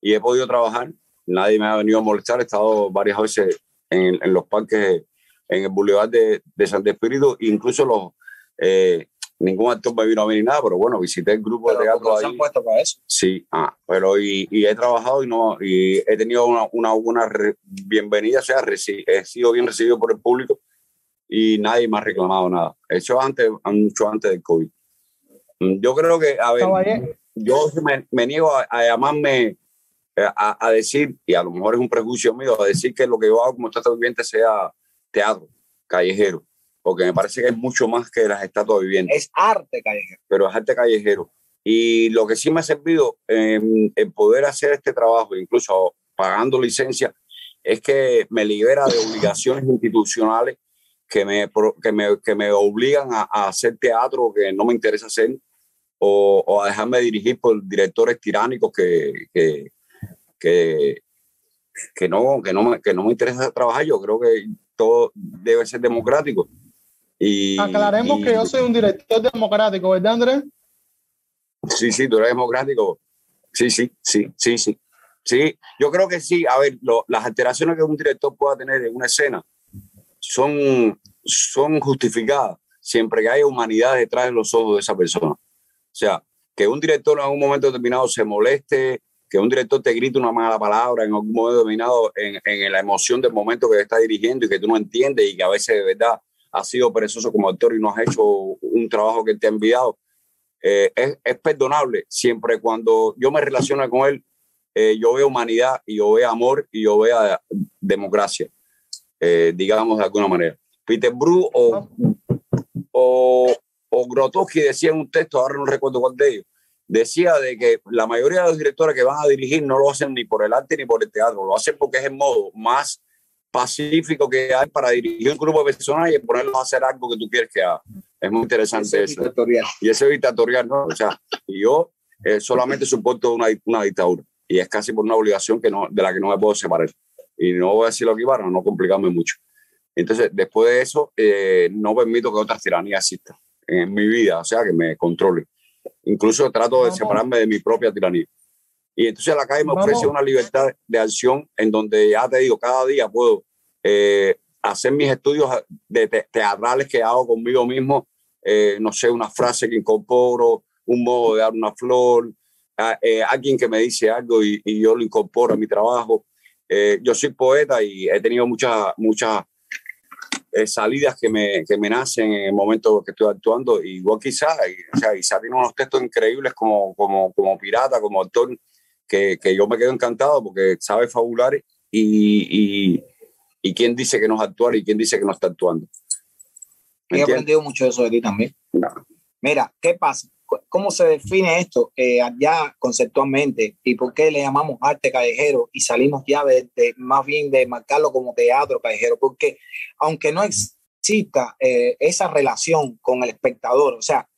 y he podido trabajar. Nadie me ha venido a molestar. He estado varias veces en, en los parques, en el Boulevard de, de Santo Espíritu, incluso los, eh, ningún actor me vino a venir nada, pero bueno, visité el grupo de teatro ahí. puesto para eso. Sí, ah, pero y, he trabajado y no y he tenido una, una buena bienvenida, o sea, he sido bien recibido por el público y nadie me ha reclamado nada. Eso antes, mucho antes del COVID. Mm, yo creo que, a ver, yo me, niego a, llamarme, eh, a, decir, y a lo mejor es un prejuicio mío, a decir que lo que yo hago como estatua viviente sea teatro, callejero, porque me parece que es mucho más que las estatuas vivientes. Es arte callejero. Pero es arte callejero. Y lo que sí me ha servido en, poder hacer este trabajo, incluso pagando licencia, es que me libera de obligaciones institucionales que me, que me, que me obligan a, a, hacer teatro que no me interesa hacer o, a dejarme dirigir por directores tiránicos que, que, que, no, que, no, que no me interesa trabajar. Yo creo que todo debe ser democrático. Y, Aclaremos que yo soy un director democrático, ¿verdad, Andrés? Sí, sí, tú eres democrático. Sí, sí, sí, sí, sí. Sí, yo creo que sí. A ver, las alteraciones que un director pueda tener en una escena son, son justificadas siempre que haya humanidad detrás de los ojos de esa persona. O sea, que un director en algún momento determinado se moleste, que un director te grite una mala palabra en algún momento determinado en, en la emoción del momento que está dirigiendo y que tú no entiendes y que a veces de verdad has sido perezoso como actor y no has hecho un trabajo que te ha enviado, eh, es, es, perdonable siempre cuando yo me relaciono con él, eh, yo veo humanidad y yo veo amor y yo veo democracia, eh, digamos de alguna manera. Peter Bru o, o, o Grotowski decía en un texto, ahora no recuerdo cuál de ellos, decía de que la mayoría de los directores que van a dirigir no lo hacen ni por el arte ni por el teatro, lo hacen porque es el modo más pacífico que hay para dirigir un grupo de personas y ponerlos a hacer algo que tú quieres que haga. Es muy interesante eso. Y ese dictatorial, ¿no? O sea, yo eh, solamente soporto una, una dictadura y es casi por una obligación que no, de la que no me puedo separar. Y no voy a decir lo que iba, no complicarme mucho. Entonces, después de eso, eh, no permito que otras tiranías existan en mi vida, o sea, que me controle. Incluso trato de separarme de mi propia tiranía. Y entonces la calle me ofrece una libertad de acción en donde ya te digo, cada día puedo eh, hacer mis estudios de teatrales que hago conmigo mismo, eh, no sé, una frase que incorporo, un modo de dar una flor, eh, alguien que me dice algo y, y, yo lo incorporo a mi trabajo. yo soy poeta y he tenido muchas, muchas eh, salidas que me, que me nacen en el momento que estoy actuando. Igual quizás, o sea, quizás tiene unos textos increíbles como, como, como pirata, como actor, que, que yo me quedo encantado porque sabe fabular y, y, y quién dice que no es actuar y quién dice que no está actuando. He aprendido mucho eso de ti también. Mira, ¿qué pasa? ¿Cómo se define esto eh, conceptualmente y por qué le llamamos arte callejero y salimos ya de, más bien de marcarlo como teatro callejero? Porque aunque no exista eh, esa relación con el espectador, o sea,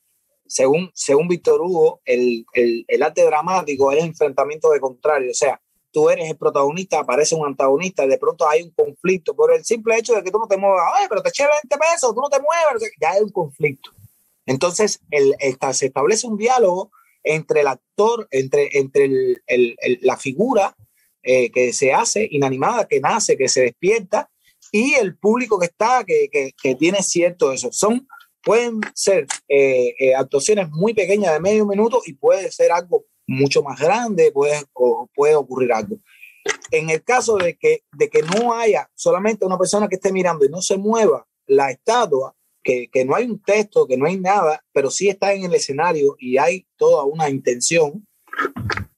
según, según Víctor Hugo, el, el, el, arte dramático es enfrentamiento de contrario, o sea, tú eres el protagonista, aparece un antagonista, y de pronto hay un conflicto por el simple hecho de que tú no te muevas, ay, pero te eché 20 pesos, tú no te mueves, ya hay un conflicto. Entonces, se establece un diálogo entre el actor, entre, entre la figura eh, que se hace inanimada, que nace, que se despierta, y el público que está, que, que, tiene cierto eso. Son, pueden ser eh, eh, actuaciones muy pequeñas de medio minuto y puede ser algo mucho más grande, puede, puede ocurrir algo. En el caso de que, de que no haya solamente una persona que esté mirando y no se mueva la estatua, que, no hay un texto, que no hay nada, pero sí está en el escenario y hay toda una intención,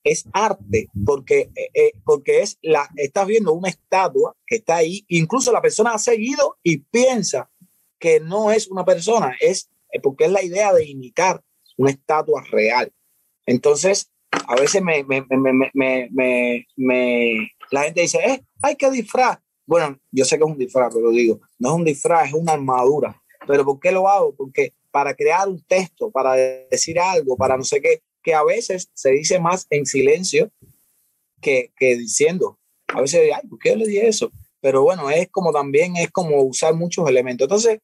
es arte, porque, eh, eh, porque es la, estás viendo una estatua que está ahí, incluso la persona ha seguido y piensa que no es una persona, es eh, porque es la idea de imitar una estatua real. Entonces, a veces me, me, me, me la gente dice, eh, hay que disfraz. Bueno, yo sé que es un disfraz, pero digo, no es un disfraz, es una armadura. Pero ¿por qué lo hago? Porque para crear un texto, para decir algo, para no sé qué, que a veces se dice más en silencio que, que diciendo. A veces, ay, ¿por qué le dije eso? Pero bueno, es como también, es como usar muchos elementos. Entonces,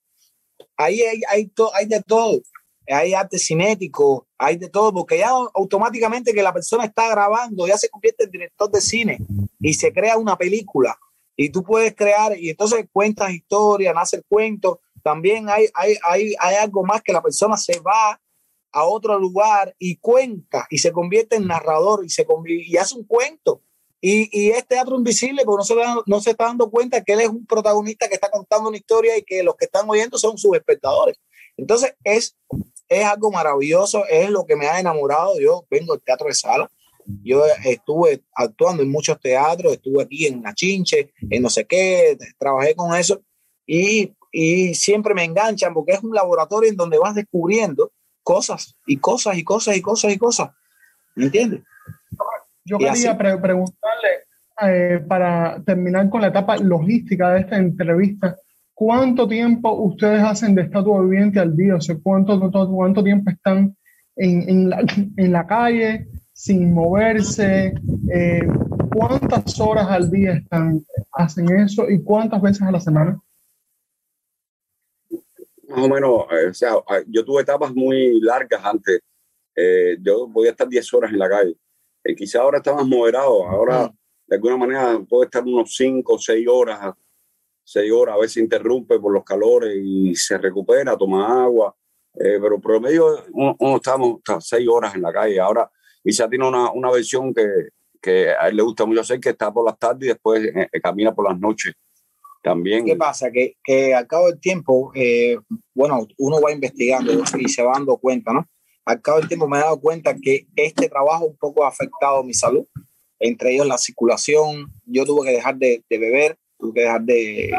ahí hay, hay, hay de todo. Hay arte cinético, hay de todo, porque ya automáticamente que la persona está grabando, ya se convierte en director de cine y se crea una película. Y tú puedes crear, y entonces cuentas historias, nace el cuento, también hay, hay, hay, hay algo más que la persona se va a otro lugar y cuenta y se convierte en narrador y, se y hace un cuento. Y, y es teatro invisible porque no se, no se está dando cuenta que él es un protagonista que está contando una historia y que los que están oyendo son sus espectadores. Entonces es, es algo maravilloso, es lo que me ha enamorado. Yo vengo del teatro de sala, yo estuve actuando en muchos teatros, estuve aquí en La Chinche, en no sé qué, trabajé con eso y, y siempre me enganchan porque es un laboratorio en donde vas descubriendo cosas y cosas y cosas y cosas y cosas. ¿Me entiendes? Yo quería preguntarle, eh, para terminar con la etapa logística de esta entrevista, ¿cuánto tiempo ustedes hacen de estatua viviente al día? O sea, ¿cuánto, cuánto tiempo están en, en, la, en la calle? sin moverse, eh, cuántas horas al día están, hacen eso y cuántas veces a la semana. Más o menos, eh, o sea, yo tuve etapas muy largas antes. Eh, yo podía estar 10 horas en la calle. quizá ahora está más moderado. Ahora, de alguna manera, puedo estar unos 5 o 6 horas, 6 horas. A veces interrumpe por los calores y se recupera, toma agua. pero promedio, uno, uno estamos 6 horas en la calle. Ahora, ya tiene una, una versión que, que, a él le gusta mucho hacer, que está por las tardes y después eh, eh, camina por las noches. También. ¿Qué pasa? Que, que al cabo del tiempo, eh, bueno, uno va investigando y se va dando cuenta, ¿no? Al cabo del tiempo me he dado cuenta que este trabajo un poco ha afectado mi salud, entre ellos la circulación. Yo tuve que dejar de, de beber, tuve que dejar de,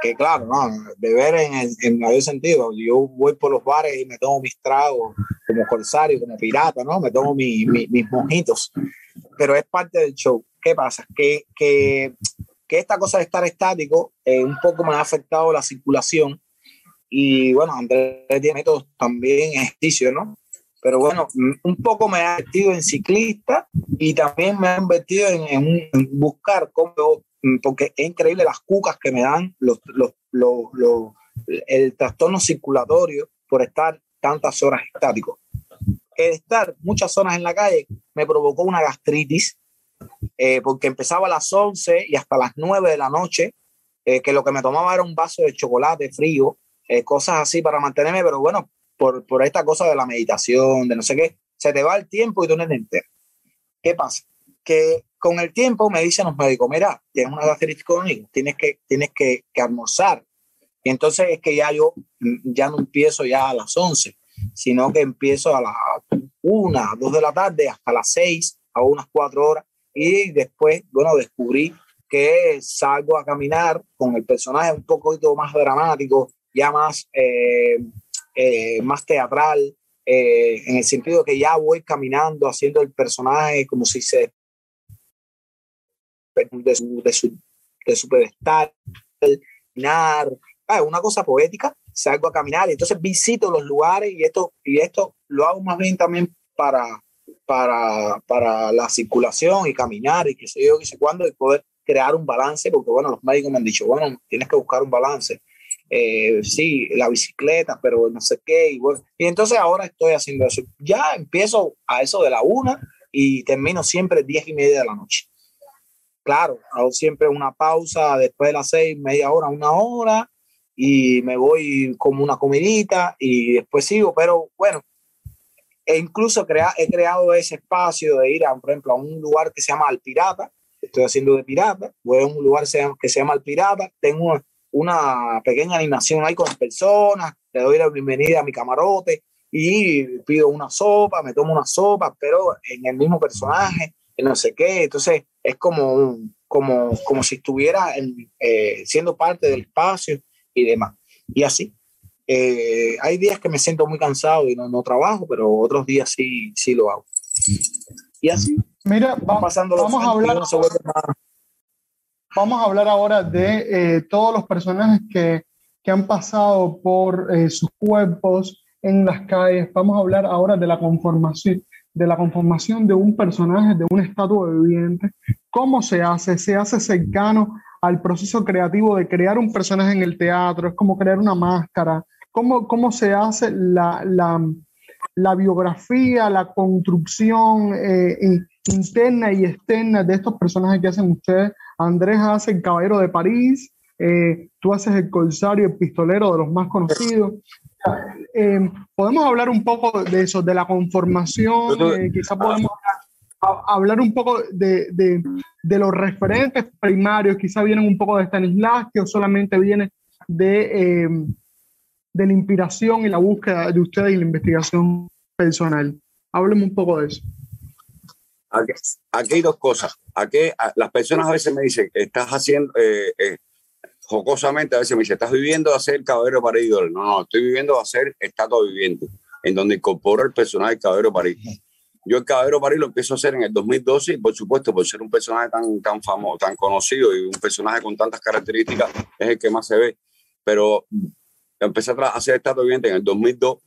que claro, no, beber en, en mayor sentido. Yo voy por los bares y me tomo mis tragos como corsario, como pirata, ¿no? Me tomo mis mojitos. Pero es parte del show. ¿Qué pasa? Que, que, que esta cosa de estar estático eh, un poco me ha afectado la circulación. Y bueno, Andrés tiene métodos también ejercicio, ¿no? Pero bueno, un poco me ha invertido en ciclista y también me ha invertido en, buscar cómo Mm, porque es increíble las cucas que me dan los, los, los, el trastorno circulatorio por estar tantas horas estático. El estar muchas horas en la calle me provocó una gastritis, eh, porque empezaba a las 11 y hasta las 9 de la noche, eh, que lo que me tomaba era un vaso de chocolate frío, eh, cosas así para mantenerme, pero bueno, por, por esta cosa de la meditación, de no sé qué, se te va el tiempo y tú no enteras. ¿Qué pasa? Que con el tiempo me dicen los médicos, mira, tienes una gastritis crónica, tienes que, tienes que, que, almorzar. Y entonces es que ya yo ya no empiezo ya a las 11, sino que empiezo a las 1, 2 de la tarde hasta las 6, a unas 4 horas. Y después, bueno, descubrí que salgo a caminar con el personaje un poquito más dramático, ya más, eh, eh, más teatral, eh, en el sentido que ya voy caminando, haciendo el personaje como si se de su, de su, de su pedestal, caminar, ah, una cosa poética, salgo a caminar y entonces visito los lugares y esto, y esto lo hago más bien también para, para, para la circulación y caminar y qué sé yo, qué sé cuándo, y poder crear un balance, porque bueno, los médicos me han dicho, bueno, tienes que buscar un balance. Eh, sí, la bicicleta, pero no sé qué. Y, bueno, y entonces ahora estoy haciendo eso. Ya empiezo a eso de la una y termino siempre diez y media de la noche. Claro, hago siempre una pausa después de las seis, media hora, una hora, y me voy como una comidita y después sigo, pero bueno, e incluso crea, he creado ese espacio de ir, a, por ejemplo, a un lugar que se llama El Pirata, estoy haciendo de pirata, voy a un lugar que se llama El Pirata, tengo una, una pequeña animación ahí con personas, le doy la bienvenida a mi camarote y pido una sopa, me tomo una sopa, pero en el mismo personaje, no sé qué. Entonces es como, como, como si estuviera eh, siendo parte del espacio y demás. Y así. Eh, hay días que me siento muy cansado y no, no, trabajo, pero otros días sí, sí lo hago. Y así. Mira, va, pasando vamos a hablar. Vamos a hablar ahora de eh, todos los personajes que, que han pasado por sus cuerpos en las calles. Vamos a hablar ahora de la conformación, de la conformación de un personaje, de un estatua viviente. ¿Cómo se hace? Se hace cercano al proceso creativo de crear un personaje en el teatro, es como crear una máscara. ¿Cómo, cómo se hace la, la, la biografía, la construcción eh, interna y externa de estos personajes que hacen ustedes? Andrés hace el Caballero de París, eh, tú haces el corsario, el pistolero de los más conocidos. Eh, podemos hablar un poco de eso, de la conformación, eh, quizás podemos hablar un poco de, de, de, los referentes primarios, quizás vienen un poco de Stanislavski o solamente viene de, de la inspiración y la búsqueda de ustedes y la investigación personal. Hábleme un poco de eso. Aquí, hay dos cosas. Aquí las personas a veces me dicen, estás haciendo, eh, eh, jocosamente a veces me dicen, estás viviendo de hacer caballero para ídolo. No, no, estoy viviendo de hacer estatua viviente, en donde incorporo el personaje del caballero París. Yo el caballero París lo empiezo a hacer en el 2012 y por supuesto por ser un personaje tan, tan famoso, tan conocido y un personaje con tantas características es el que más se ve. Pero empecé a hacer estatua viviente en el 2002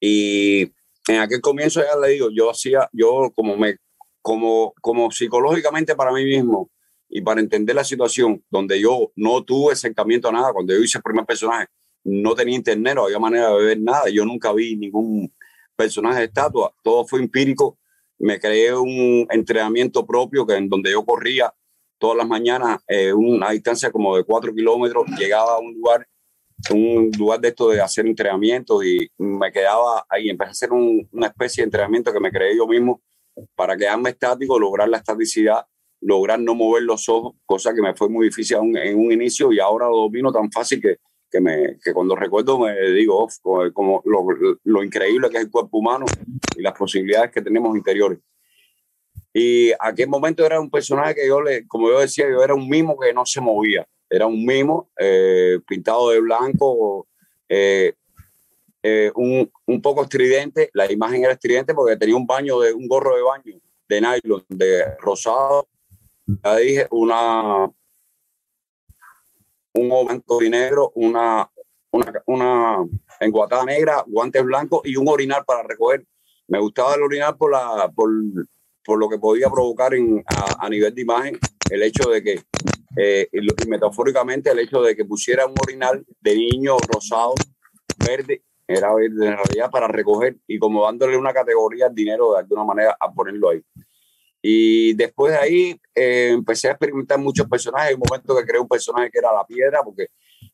y en aquel comienzo ya le digo, yo hacía, yo como me como, como psicológicamente para mí mismo y para entender la situación donde yo no tuve acercamiento a nada, cuando yo hice el primer personaje, no tenía internet, no había manera de ver nada, yo nunca vi ningún personaje de estatua, todo fue empírico, me creé un entrenamiento propio que en donde yo corría todas las mañanas eh, una distancia como de cuatro kilómetros, llegaba a un lugar, un lugar de esto de hacer entrenamiento y me quedaba ahí, empecé a hacer una especie de entrenamiento que me creé yo mismo para quedarme estático, lograr la estaticidad, lograr no mover los ojos, cosa que me fue muy difícil en un inicio y ahora lo domino tan fácil que, que, me, que cuando recuerdo me digo como, lo, lo, increíble que es el cuerpo humano y las posibilidades que tenemos interiores. Y aquel momento era un personaje que yo, le, como yo decía, yo era un mimo que no se movía. Era un mimo eh, pintado de blanco, eh, eh, un, un, poco estridente, la imagen era estridente porque tenía un baño de un gorro de baño de nylon, de rosado, ya dije, una un blanco y negro, una, una, una enguatada negra, guantes blancos y un orinal para recoger. Me gustaba el orinal por, la, por, por lo que podía provocar en, a, nivel de imagen el hecho de que, eh, y metafóricamente, el hecho de que pusiera un orinal de niño rosado, verde era en realidad para recoger y como dándole una categoría al dinero de alguna manera a ponerlo ahí. Y después de ahí eh, empecé a experimentar muchos personajes. Hay un momento que creé un personaje que era la piedra, porque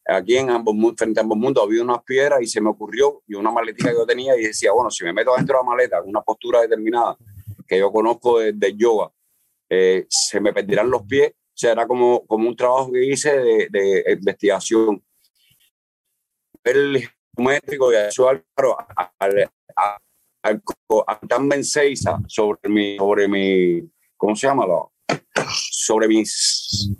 aquí en ambos frente a ambos mundos había unas piedras y se me ocurrió, y una maletica que yo tenía, y decía, bueno, si me meto dentro de la maleta una postura determinada que yo conozco de, de yoga, eh, se me perderán los pies. O sea, era como, como un trabajo que hice de, de investigación. El métrico y eso claro, al, al, tan Seiza sobre mi, sobre mi, ¿cómo se llama? Sobre mis,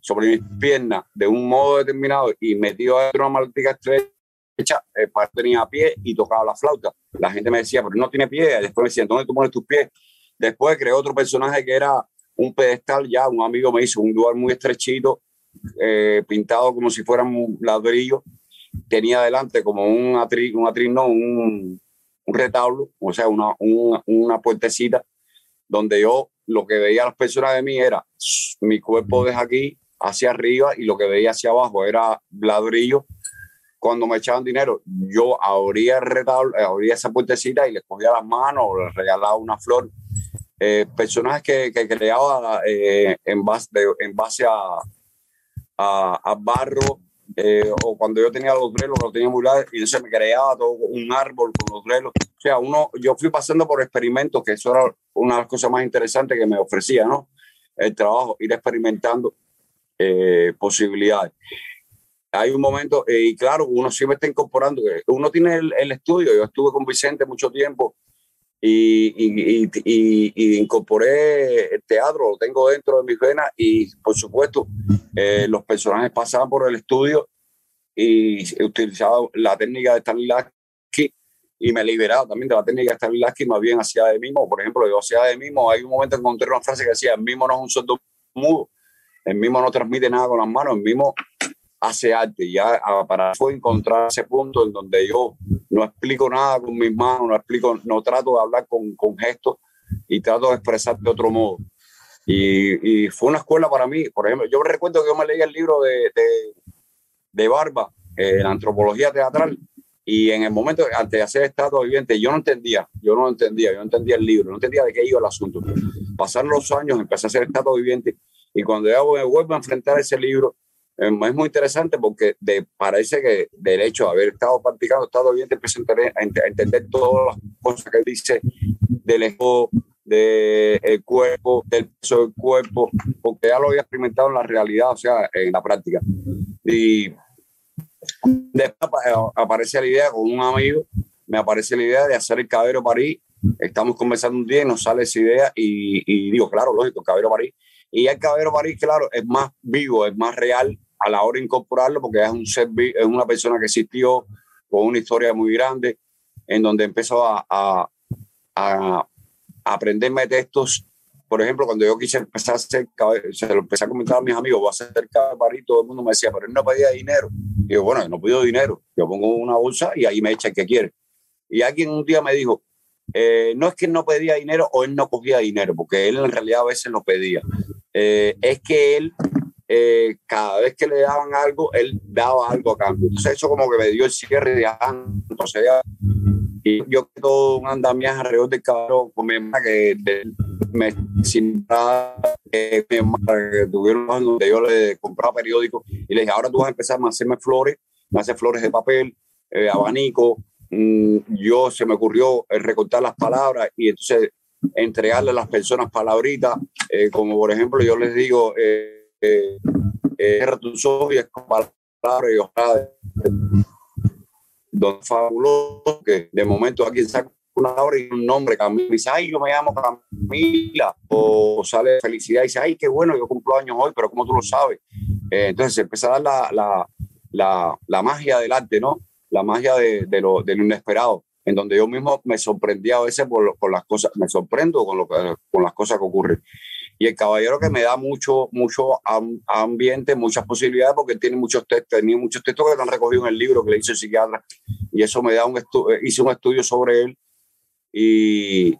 sobre mis piernas de un modo determinado y metido de una maletica estrecha, el padre tenía pie y tocaba la flauta. La gente me decía, pero no tiene pie. Después me decían, ¿dónde tú pones tus pies? Después creé otro personaje que era un pedestal ya, un amigo me hizo un lugar muy estrechito, eh, pintado como si fuera un ladrillo tenía adelante como un atril, un atril, no, un, un retablo, o sea, una, una, una, puertecita, donde yo lo que veía las personas de mí era mi cuerpo desde aquí hacia arriba y lo que veía hacia abajo era ladrillo. Cuando me echaban dinero, yo abría el retablo, abría esa puertecita y les cogía las manos o les regalaba una flor. Eh, personajes que, que creaba eh, en, base en base a, a, a barro eh, o cuando yo tenía los drelos, lo tenía muy largo, y se me creaba todo un árbol con los drelos. O sea, uno, yo fui pasando por experimentos, que eso era una de las cosas más interesantes que me ofrecía, ¿no? El trabajo, ir experimentando eh, posibilidades. Hay un momento, eh, y claro, uno siempre está incorporando, uno tiene el, el, estudio, yo estuve con Vicente mucho tiempo y, y, y, y, incorporé el teatro, lo tengo dentro de mis venas y por supuesto eh, los personajes pasaban por el estudio y utilizaba la técnica de Stanislavski y me liberaba también de la técnica de Stanislavski más bien hacia de mismo. Por ejemplo, yo hacía de mismo, hay un momento que encontré una frase que decía, el mismo no es un sordo mudo, el mismo no transmite nada con las manos, el mismo hace arte. Ya ah, para fue encontrar ese punto en donde yo no explico nada con mis manos, no explico, no trato de hablar con, con gestos y trato de expresar de otro modo. Y, y, fue una escuela para mí. Por ejemplo, yo recuerdo que yo me leí el libro de, de, de Barba, eh, la antropología teatral, y en el momento, antes de hacer estatua viviente, yo no entendía, yo no entendía, yo no entendía el libro, no entendía de qué iba el asunto. Pasaron los años, empecé a hacer estatua viviente, y cuando yo me vuelvo a enfrentar ese libro, es muy interesante porque de, parece que del hecho de haber estado practicando, estado bien, te empieza a entender, todas las cosas que dice del ego, del cuerpo, del peso del cuerpo, porque ya lo había experimentado en la realidad, o sea, en la práctica. Y después aparece la idea con un amigo, me aparece la idea de hacer el Cabero París. Estamos conversando un día y nos sale esa idea y, y digo, claro, lógico, Cabero París. Y el Cabero París, claro, es más vivo, es más real a la hora de incorporarlo porque es un ser, es una persona que existió con una historia muy grande en donde empezó a, a, a aprenderme textos. Por ejemplo, cuando yo quise empezar a hacer, se lo empecé a comentar a mis amigos, voy a hacer París, todo el mundo me decía, pero él no pedía dinero. Y yo, bueno, no pido dinero, yo pongo una bolsa y ahí me echa el que quiere. Y alguien un día me dijo, eh, no es que él no pedía dinero o él no cogía dinero, porque él en realidad a veces lo pedía. Eh, es que él eh, cada vez que le daban algo, él daba algo a cambio. Entonces eso como que me dio el cierre de entonces y yo todo un andamiaje alrededor del cabrón con mi hermana que me sin eh, mi hermana que tuvieron donde yo le compraba periódicos y le dije ahora tú vas a empezar a hacerme flores, me hace flores de papel, eh, abanico, mm, yo se me ocurrió recortar las palabras y entonces entregarle a las personas palabritas, como por ejemplo yo les digo, eh, eh, tus ojos y es palabra y don fabuloso que de momento aquí saca una hora y un nombre Camila dice ay yo me llamo Camila o sale felicidad y dice ay qué bueno yo cumplo años hoy pero como tú lo sabes eh, entonces se empieza a dar la, la, la, la, magia del arte no la magia de, de, lo, de lo inesperado en donde yo mismo me sorprendía a veces por, por las cosas me sorprendo con, lo con las cosas que ocurren y el caballero que me da mucho, mucho ambiente, muchas posibilidades, porque tiene muchos textos, tenía muchos textos que están recogidos en el libro que le hizo el psiquiatra, y eso me da un hice un estudio sobre él, y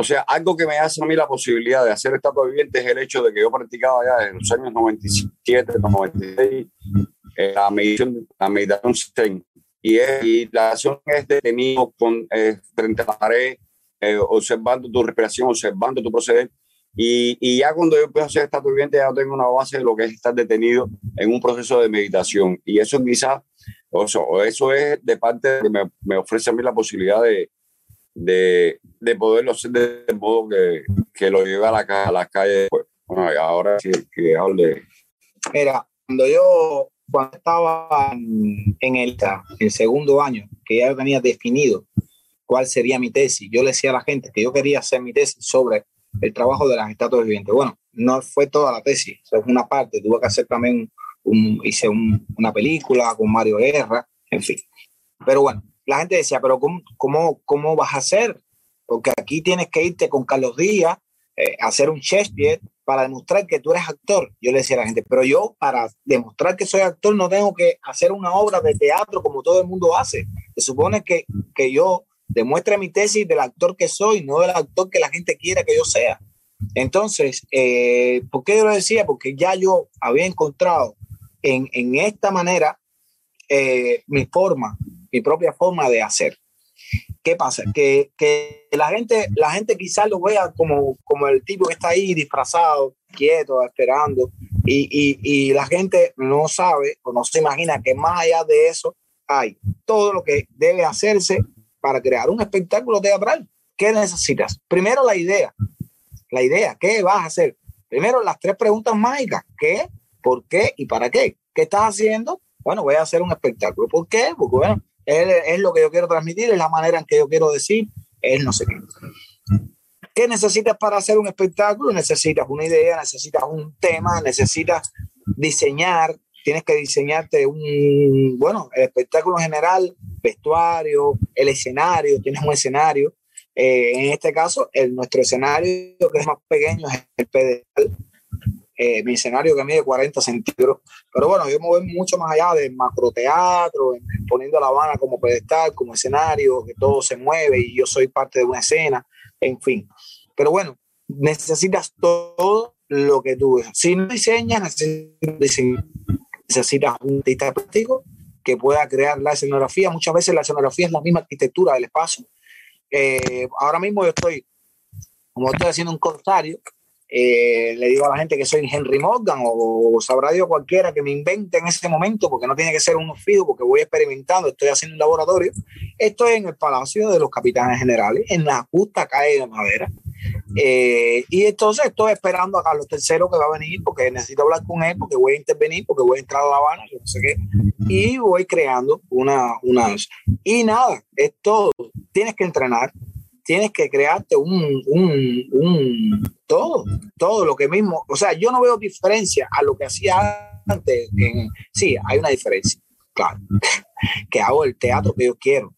o sea, algo que me hace a mí la posibilidad de hacer estatua viviente es el hecho de que yo practicaba ya desde los años 97, 96, eh, la meditación, la meditación y, y la acción es detenido con, eh, frente a la pared, eh, observando tu respiración, observando tu proceder. Y, y, ya cuando yo empiezo a hacer esta viviente, ya tengo una base de lo que es estar detenido en un proceso de meditación. Y eso quizás, o eso es de parte que me, me, ofrece a mí la posibilidad de, de, de poderlo hacer de modo que, que lo lleve a la, a la calle. Bueno, y ahora sí que hable. Mira, cuando yo cuando estaba en, en el, el segundo año, que ya tenía definido cuál sería mi tesis. Yo le decía a la gente que yo quería hacer mi tesis sobre el trabajo de las estatuas vivientes. Bueno, no fue toda la tesis, es una parte. Tuve que hacer también, un, hice una película con Mario Guerra, en fin. Pero bueno, la gente decía, pero ¿cómo, cómo, cómo vas a hacer? Porque aquí tienes que irte con Carlos Díaz, eh, hacer un Shakespeare para demostrar que tú eres actor. Yo le decía a la gente, pero yo para demostrar que soy actor no tengo que hacer una obra de teatro como todo el mundo hace. Se supone que, que yo demuestre mi tesis del actor que soy, no del actor que la gente quiera que yo sea. Entonces, eh, ¿por qué yo lo decía? Porque ya yo había encontrado en, en esta manera eh, mi forma, mi propia forma de hacer. ¿Qué pasa? Que, que, la, gente, la gente quizás lo vea como, como el tipo que está ahí disfrazado, quieto, esperando, y, y, y la gente no sabe o no se imagina que más allá de eso hay todo lo que debe hacerse para crear un espectáculo teatral. ¿Qué necesitas? Primero la idea. La idea, ¿qué vas a hacer? Primero las tres preguntas mágicas. ¿Qué? ¿Por qué? ¿Y para qué? ¿Qué estás haciendo? Bueno, voy a hacer un espectáculo. ¿Por qué? Porque bueno, es, es lo que yo quiero transmitir, es la manera en que yo quiero decir, es no sé qué. ¿Qué necesitas para hacer un espectáculo? Necesitas una idea, necesitas un tema, necesitas diseñar, tienes que diseñarte un, bueno, el espectáculo en general, vestuario, el escenario, tienes un escenario. Eh, en este caso, nuestro escenario, que es más pequeño, es el pedestal. Eh, mi escenario que mide 40 centímetros. Pero bueno, yo me voy mucho más allá del macroteatro, poniendo La Habana como pedestal, como escenario, que todo se mueve y yo soy parte de una escena, en fin. Pero bueno, necesitas todo lo que tú Si no diseñas, necesitas diseñar necesitas un artista plástico que pueda crear la escenografía. Muchas veces la escenografía es la misma arquitectura del espacio. Eh, ahora mismo yo estoy, como estoy haciendo un corsario, eh, le digo a la gente que soy Henry Morgan o, sabrá Dios cualquiera que me invente en ese momento, porque no tiene que ser un fijo, porque voy experimentando, estoy haciendo un laboratorio. Estoy en el Palacio de los Capitanes Generales, en la justa calle de madera. Eh, y entonces estoy esperando a Carlos III que va a venir porque necesito hablar con él, porque voy a intervenir, porque voy a entrar a La Habana, no sé qué. Y voy creando una, una... Y nada, es todo. Tienes que entrenar, tienes que crearte un, un, un, todo, todo lo que mismo, o sea, yo no veo diferencia a lo que hacía antes. sí, hay una diferencia, claro, [LAUGHS] que hago el teatro que yo quiero.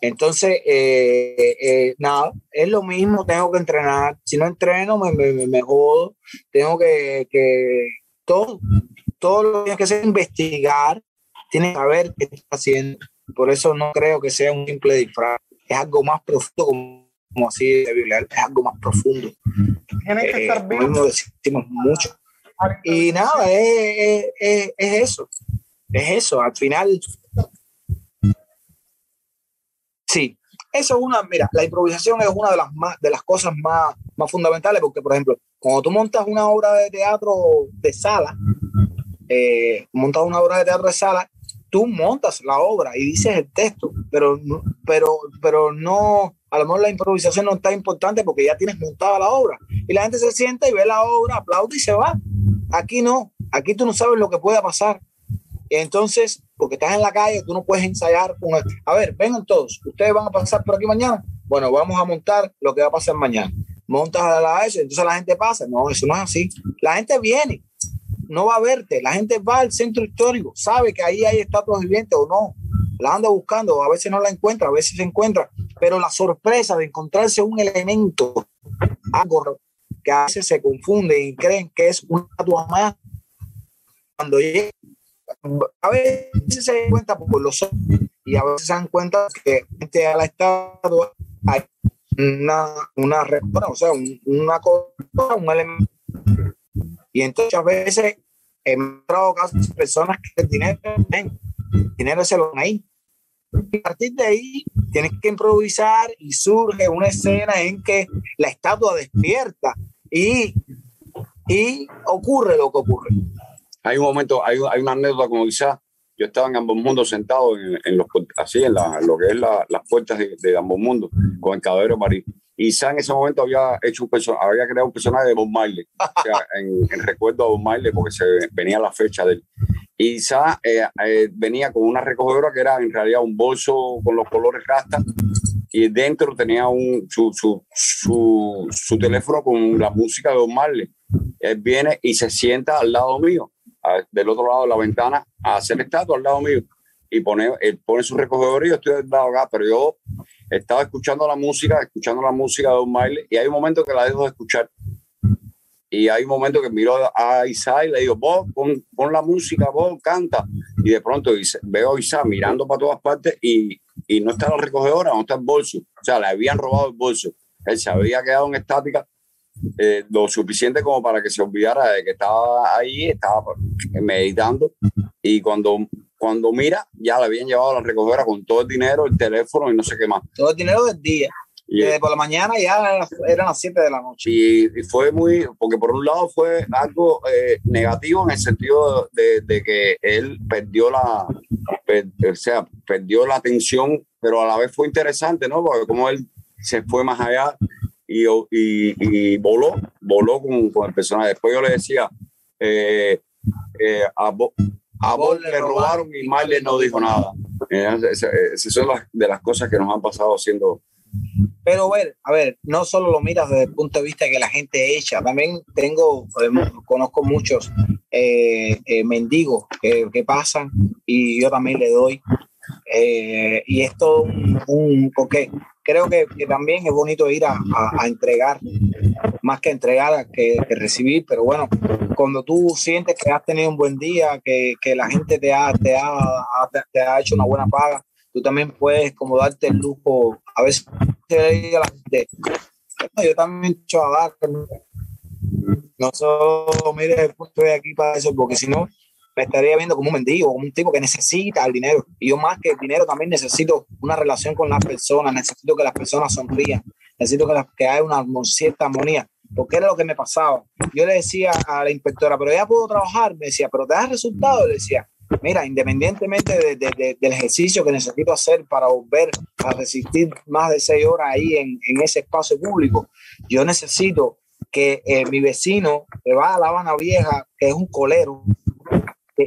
Entonces, eh, eh, nada, es lo mismo, tengo que entrenar. Si no entreno, me, me, me jodo. Tengo que, que, todo, todo lo que tienes que hacer es investigar, tienes que saber qué estás haciendo. Por eso no creo que sea un simple disfraz. Es algo más profundo, como como así de Biblia, es algo más profundo. Tienen que estar eh, decimos mucho. Y nada, es, es, es, eso. Es eso. Al final, sí, eso es una, mira, la improvisación es una de las, más, de las cosas más, más fundamentales, porque, por ejemplo, cuando tú montas una obra de teatro de sala, eh, montas una obra de teatro de sala, tú montas la obra y dices el texto, pero, pero, pero no, a lo mejor la improvisación no está importante porque ya tienes montada la obra. Y la gente se sienta y ve la obra, aplaude y se va. Aquí no, aquí tú no sabes lo que pueda pasar. Entonces, porque estás en la calle, tú no puedes ensayar con a ver, vengan todos, ustedes van a pasar por aquí mañana. Bueno, vamos a montar lo que va a pasar mañana. Montas a la eso, entonces la gente pasa. No, eso no es así. La gente viene, no va a verte. La gente va al centro histórico, sabe que ahí hay estatuas vivientes o no. La anda buscando, a veces no la encuentra, a veces se encuentra, pero la sorpresa de encontrarse un elemento, algo que a veces se confunde y creen que es una estatua más, cuando llega, a veces se dan cuenta por los ojos y a veces se dan cuenta que frente a la estatua hay una, una, o sea, una cosa, un elemento y entonces a veces he encontrado casos personas que el dinero, dinero se lo dan ahí. Y a partir de ahí tienes que improvisar y surge una escena en que la estatua despierta y, y ocurre lo que ocurre. Hay un momento, hay, hay una anécdota como quizás yo estaba en ambos mundos sentado en, en los, así en, la, lo que es la, las puertas de, de, ambos mundos con el caballero Marín y Sa en ese momento había hecho un había creado un personaje de Bob Marley, o sea, [LAUGHS] en, recuerdo a Bob Marley, porque se venía la fecha de él. Y eh, eh, venía con una recogedora que era en realidad un bolso con los colores rasta, y dentro tenía un, su, su, su, su teléfono con la música de Bob Marley. Él viene y se sienta al lado mío, del otro lado de la ventana, a hacer estatua al lado mío. Y pone, él pone su recogedor y yo estoy al lado acá, pero yo estaba escuchando la música, escuchando la música de Don Miley, y hay un momento que la dejo de escuchar. Y hay un momento que miro a Isa y le digo, vos, pon, pon la música, vos, canta. Y de pronto veo a Isa mirando para todas partes y, y no está la recogedora, no está el bolso. O sea, le habían robado el bolso. Él se había quedado en estática eh, lo suficiente como para que se olvidara de que estaba ahí, estaba meditando. Y cuando cuando mira, ya le habían llevado a la recogedora con todo el dinero, el teléfono y no sé qué más. Todo el dinero del día. Y, por la mañana ya eran las 7 de la noche. Y, fue muy, porque por un lado fue algo eh, negativo en el sentido de, de, que él perdió la, o sea, perdió la atención, pero a la vez fue interesante, ¿no? Porque como él se fue más allá y, y, y voló, voló con, con, el personaje. Después yo le decía, eh, eh, a, a vos le robaron y Marley no dijo nada. Esas son las, de las cosas que nos han pasado haciendo. Pero a ver, a ver, no solo lo miras desde el punto de vista que la gente echa, también tengo, eh, conozco muchos eh, eh, mendigos que, que, pasan y yo también le doy. y esto un, un, porque creo que, que, también es bonito ir a, a, entregar, más que entregar que, recibir, pero bueno, cuando tú sientes que has tenido un buen día, que, que la gente te ha, te, ha, te ha hecho una buena paga, tú también puedes como darte el lujo, a veces gente, yo también he hecho a dar, no solo, mire, estoy aquí para eso, porque si no, me estaría viendo como un mendigo, un tipo que necesita el dinero. Y yo más que el dinero también necesito una relación con las personas, necesito que las personas sonrían, necesito que, haya una cierta armonía. porque era lo que me pasaba. Yo le decía a la inspectora, pero ya puedo trabajar, me decía, pero te da resultado, le decía, mira, independientemente del ejercicio que necesito hacer para volver a resistir más de seis horas ahí en, ese espacio público, yo necesito que eh, mi vecino que va a La Habana Vieja, que es un colero,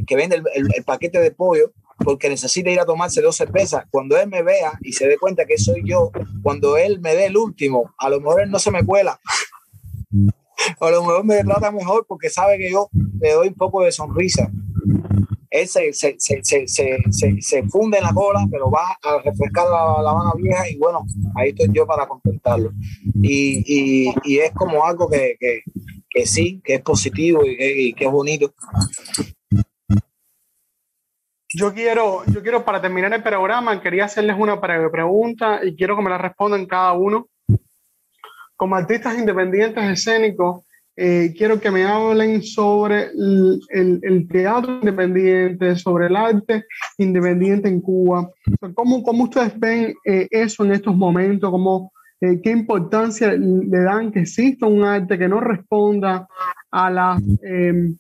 que, vende el, paquete de pollo, porque necesita ir a tomarse dos cervezas. Cuando él me vea y se dé cuenta que soy yo, cuando él me dé el último, a lo mejor él no se me cuela. [LAUGHS] a lo mejor me trata mejor porque sabe que yo le doy un poco de sonrisa él se, se, se, se, funde en la cola, pero va a refrescar la, la Vieja y bueno, ahí estoy yo para contentarlo. Y, y, y es como algo que, que, que, sí, que es positivo y que es bonito. Yo quiero, yo quiero para terminar el programa, quería hacerles una breve pregunta y quiero que me la respondan cada uno. Como artistas independientes escénicos, eh, quiero que me hablen sobre el, teatro independiente, sobre el arte independiente en Cuba. ¿Cómo, cómo ustedes ven eh, eso en estos momentos? ¿Cómo, eh, ¿Qué importancia le dan que exista un arte que no responda a las em,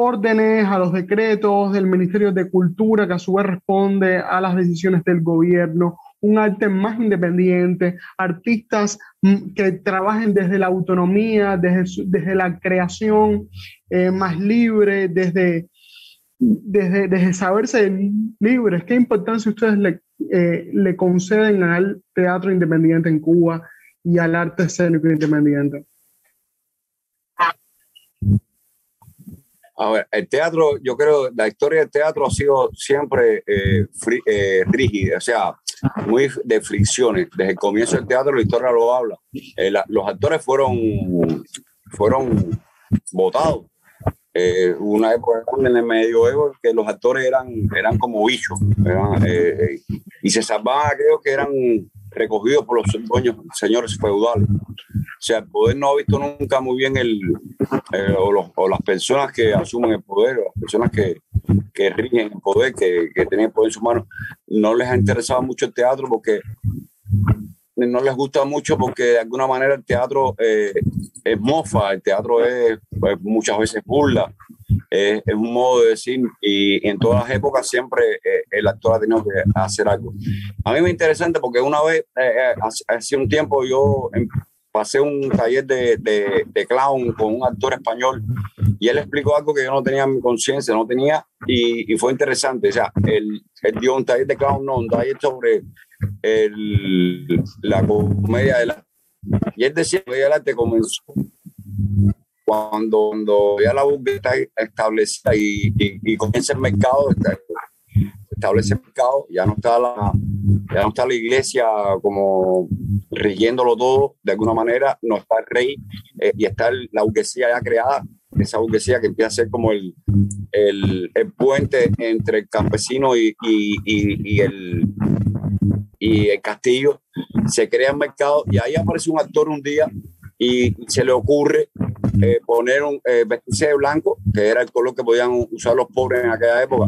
órdenes, a los decretos del Ministerio de Cultura, que a su vez responde a las decisiones del gobierno? un arte más independiente, artistas mm, que trabajen desde la autonomía, desde, desde la creación eh, más libre, desde, desde, desde, saberse libres. ¿Qué importancia ustedes le, eh, le conceden al teatro independiente en Cuba y al arte escénico independiente? A ver, el teatro, yo creo, la historia del teatro ha sido siempre eh, rígida, o sea, muy de fricciones. Desde el comienzo del teatro la historia lo habla. Eh, los actores fueron, fueron votados. Eh, una época en el medioevo que los actores eran, eran como bichos eh, y se salvaban aquellos que eran recogidos por los dueños, señores feudales. O sea, el poder no ha visto nunca muy bien el, o, las personas que asumen el poder, o las personas que, que rigen el poder, que, que tienen poder en sus manos, no les ha interesado mucho el teatro porque no les gusta mucho porque de alguna manera el teatro eh, es mofa, el teatro es pues, muchas veces burla, es, un modo de decir y, en todas las épocas siempre eh, el actor ha tenido que hacer algo. A mí me interesante porque una vez, eh, hace, un tiempo yo em, pasé un taller de, de, clown con un actor español y él explicó algo que yo no tenía en mi conciencia, no tenía, y, y, fue interesante. O sea, él, él, dio un taller de clown, no, un taller sobre el, la comedia del arte. Y él decía que el arte comenzó cuando, cuando ya la búsqueda está establecida y, y, y comienza el mercado, establece el mercado, ya no está la, ya no está la iglesia como rigiéndolo todo de alguna manera, no está el rey eh, y está la burguesía ya creada, esa burguesía que empieza a ser como el, el, el puente entre el campesino y, y, y, el, y el castillo, se crea el mercado y ahí aparece un actor un día y se le ocurre eh, poner un eh, vestirse de blanco, que era el color que podían usar los pobres en aquella época,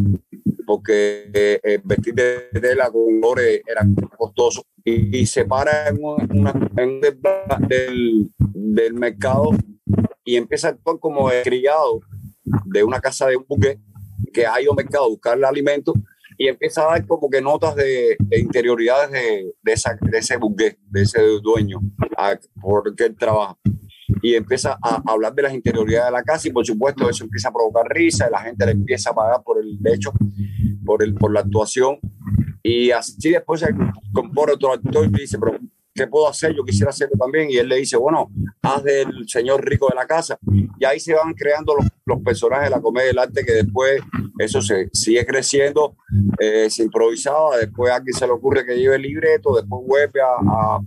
porque eh, vestir de tela con colores era costoso y, se para en, una, en del, del, mercado y empieza a actuar como criado de una casa de un buque que ha ido al mercado a buscarle alimento y empieza a dar como que notas de, interioridades de, de, esa, de ese buque, de ese dueño, a, porque él trabaja. Y empieza a hablar de las interioridades de la casa y por supuesto eso empieza a provocar risa y la gente le empieza a pagar por el hecho, por, el, por la actuación. Y así después se compone otro actor y dice, pero ¿qué puedo hacer? Yo quisiera hacerlo también. Y él le dice, bueno, haz del señor rico de la casa. Y ahí se van creando los, los personajes de la comedia del arte que después eso se sigue creciendo, eh, se improvisaba, después a alguien se le ocurre que lleve el libreto, después vuelve a,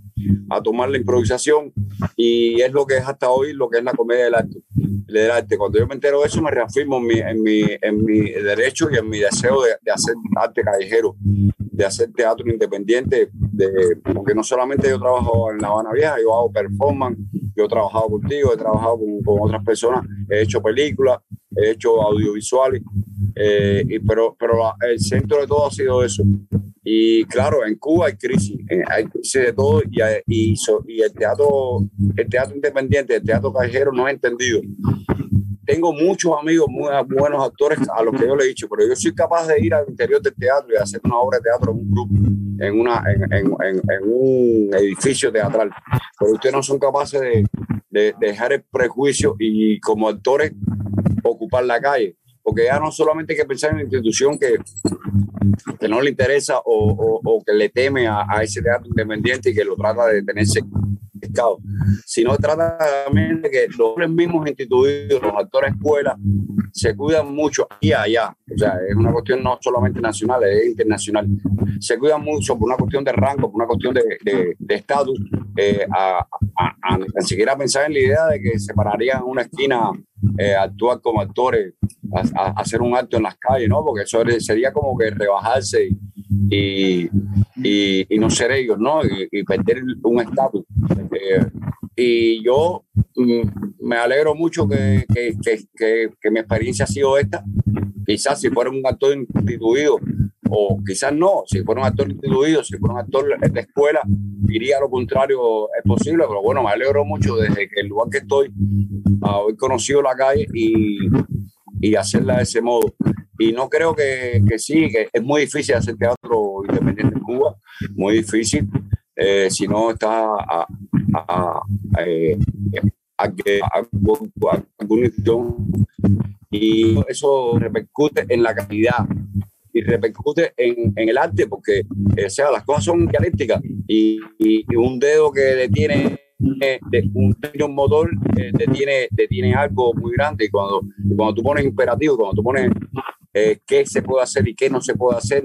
a, tomar la improvisación y es lo que es hasta hoy lo que es la comedia del arte. Del arte. Cuando yo me entero de eso me reafirmo en mi, en mi, en mi derecho y en mi deseo de, de hacer arte callejero, de hacer teatro independiente, de, porque no solamente yo trabajo en La Habana Vieja, yo hago performance, yo he trabajado contigo, he trabajado con, con otras personas, he hecho películas, he hecho audiovisuales, eh, y, pero, pero el centro de todo ha sido eso, Y claro, en Cuba hay crisis, hay crisis de todo y, y, y el teatro, el teatro independiente, el teatro callejero no es entendido tengo muchos amigos, muy buenos actores a los que yo le he dicho, pero yo soy capaz de ir al interior del teatro y hacer una obra de teatro en un grupo, en, una, en, en, en un edificio teatral. Pero ustedes no son capaces de, de, dejar el prejuicio y como actores ocupar la calle. Porque ya no solamente hay que pensar en una institución que, que no le interesa o, que le teme a, a, ese teatro independiente y que lo trata de tenerse sino trata también de que los mismos instituidos, los actores de escuela, se cuidan mucho aquí y allá. O sea, es una cuestión no solamente nacional, es internacional. Se cuidan mucho por una cuestión de rango, por una cuestión de estatus, eh, a, a, a, siquiera pensar en la idea de que se pararían en una esquina eh, actuar como actores, a, hacer un acto en las calles, ¿no? Porque eso sería como que rebajarse y, y, y no ser ellos, ¿no? Y, perder un estatus. Eh, y yo mm, me alegro mucho que, que, que, que, mi experiencia ha sido esta. Quizás si fuera un actor instituido, o quizás no, si fuera un actor instituido, si fuera un actor de escuela, diría lo contrario, es posible, pero bueno, me alegro mucho desde el lugar que estoy, haber conocido la calle y, y hacerla de ese modo. Y no creo que, que, sí, que es muy difícil hacer teatro independiente en Cuba, muy difícil, eh, si no está a, a, eh, a, que alguna y eso repercute en la calidad y repercute en, en el arte porque o sea, las cosas son dialécticas. Y, y, un dedo que detiene de un, un motor eh, detiene, detiene algo muy grande. Y cuando, cuando tú pones imperativo, cuando tú pones eh, qué se puede hacer y qué no se puede hacer,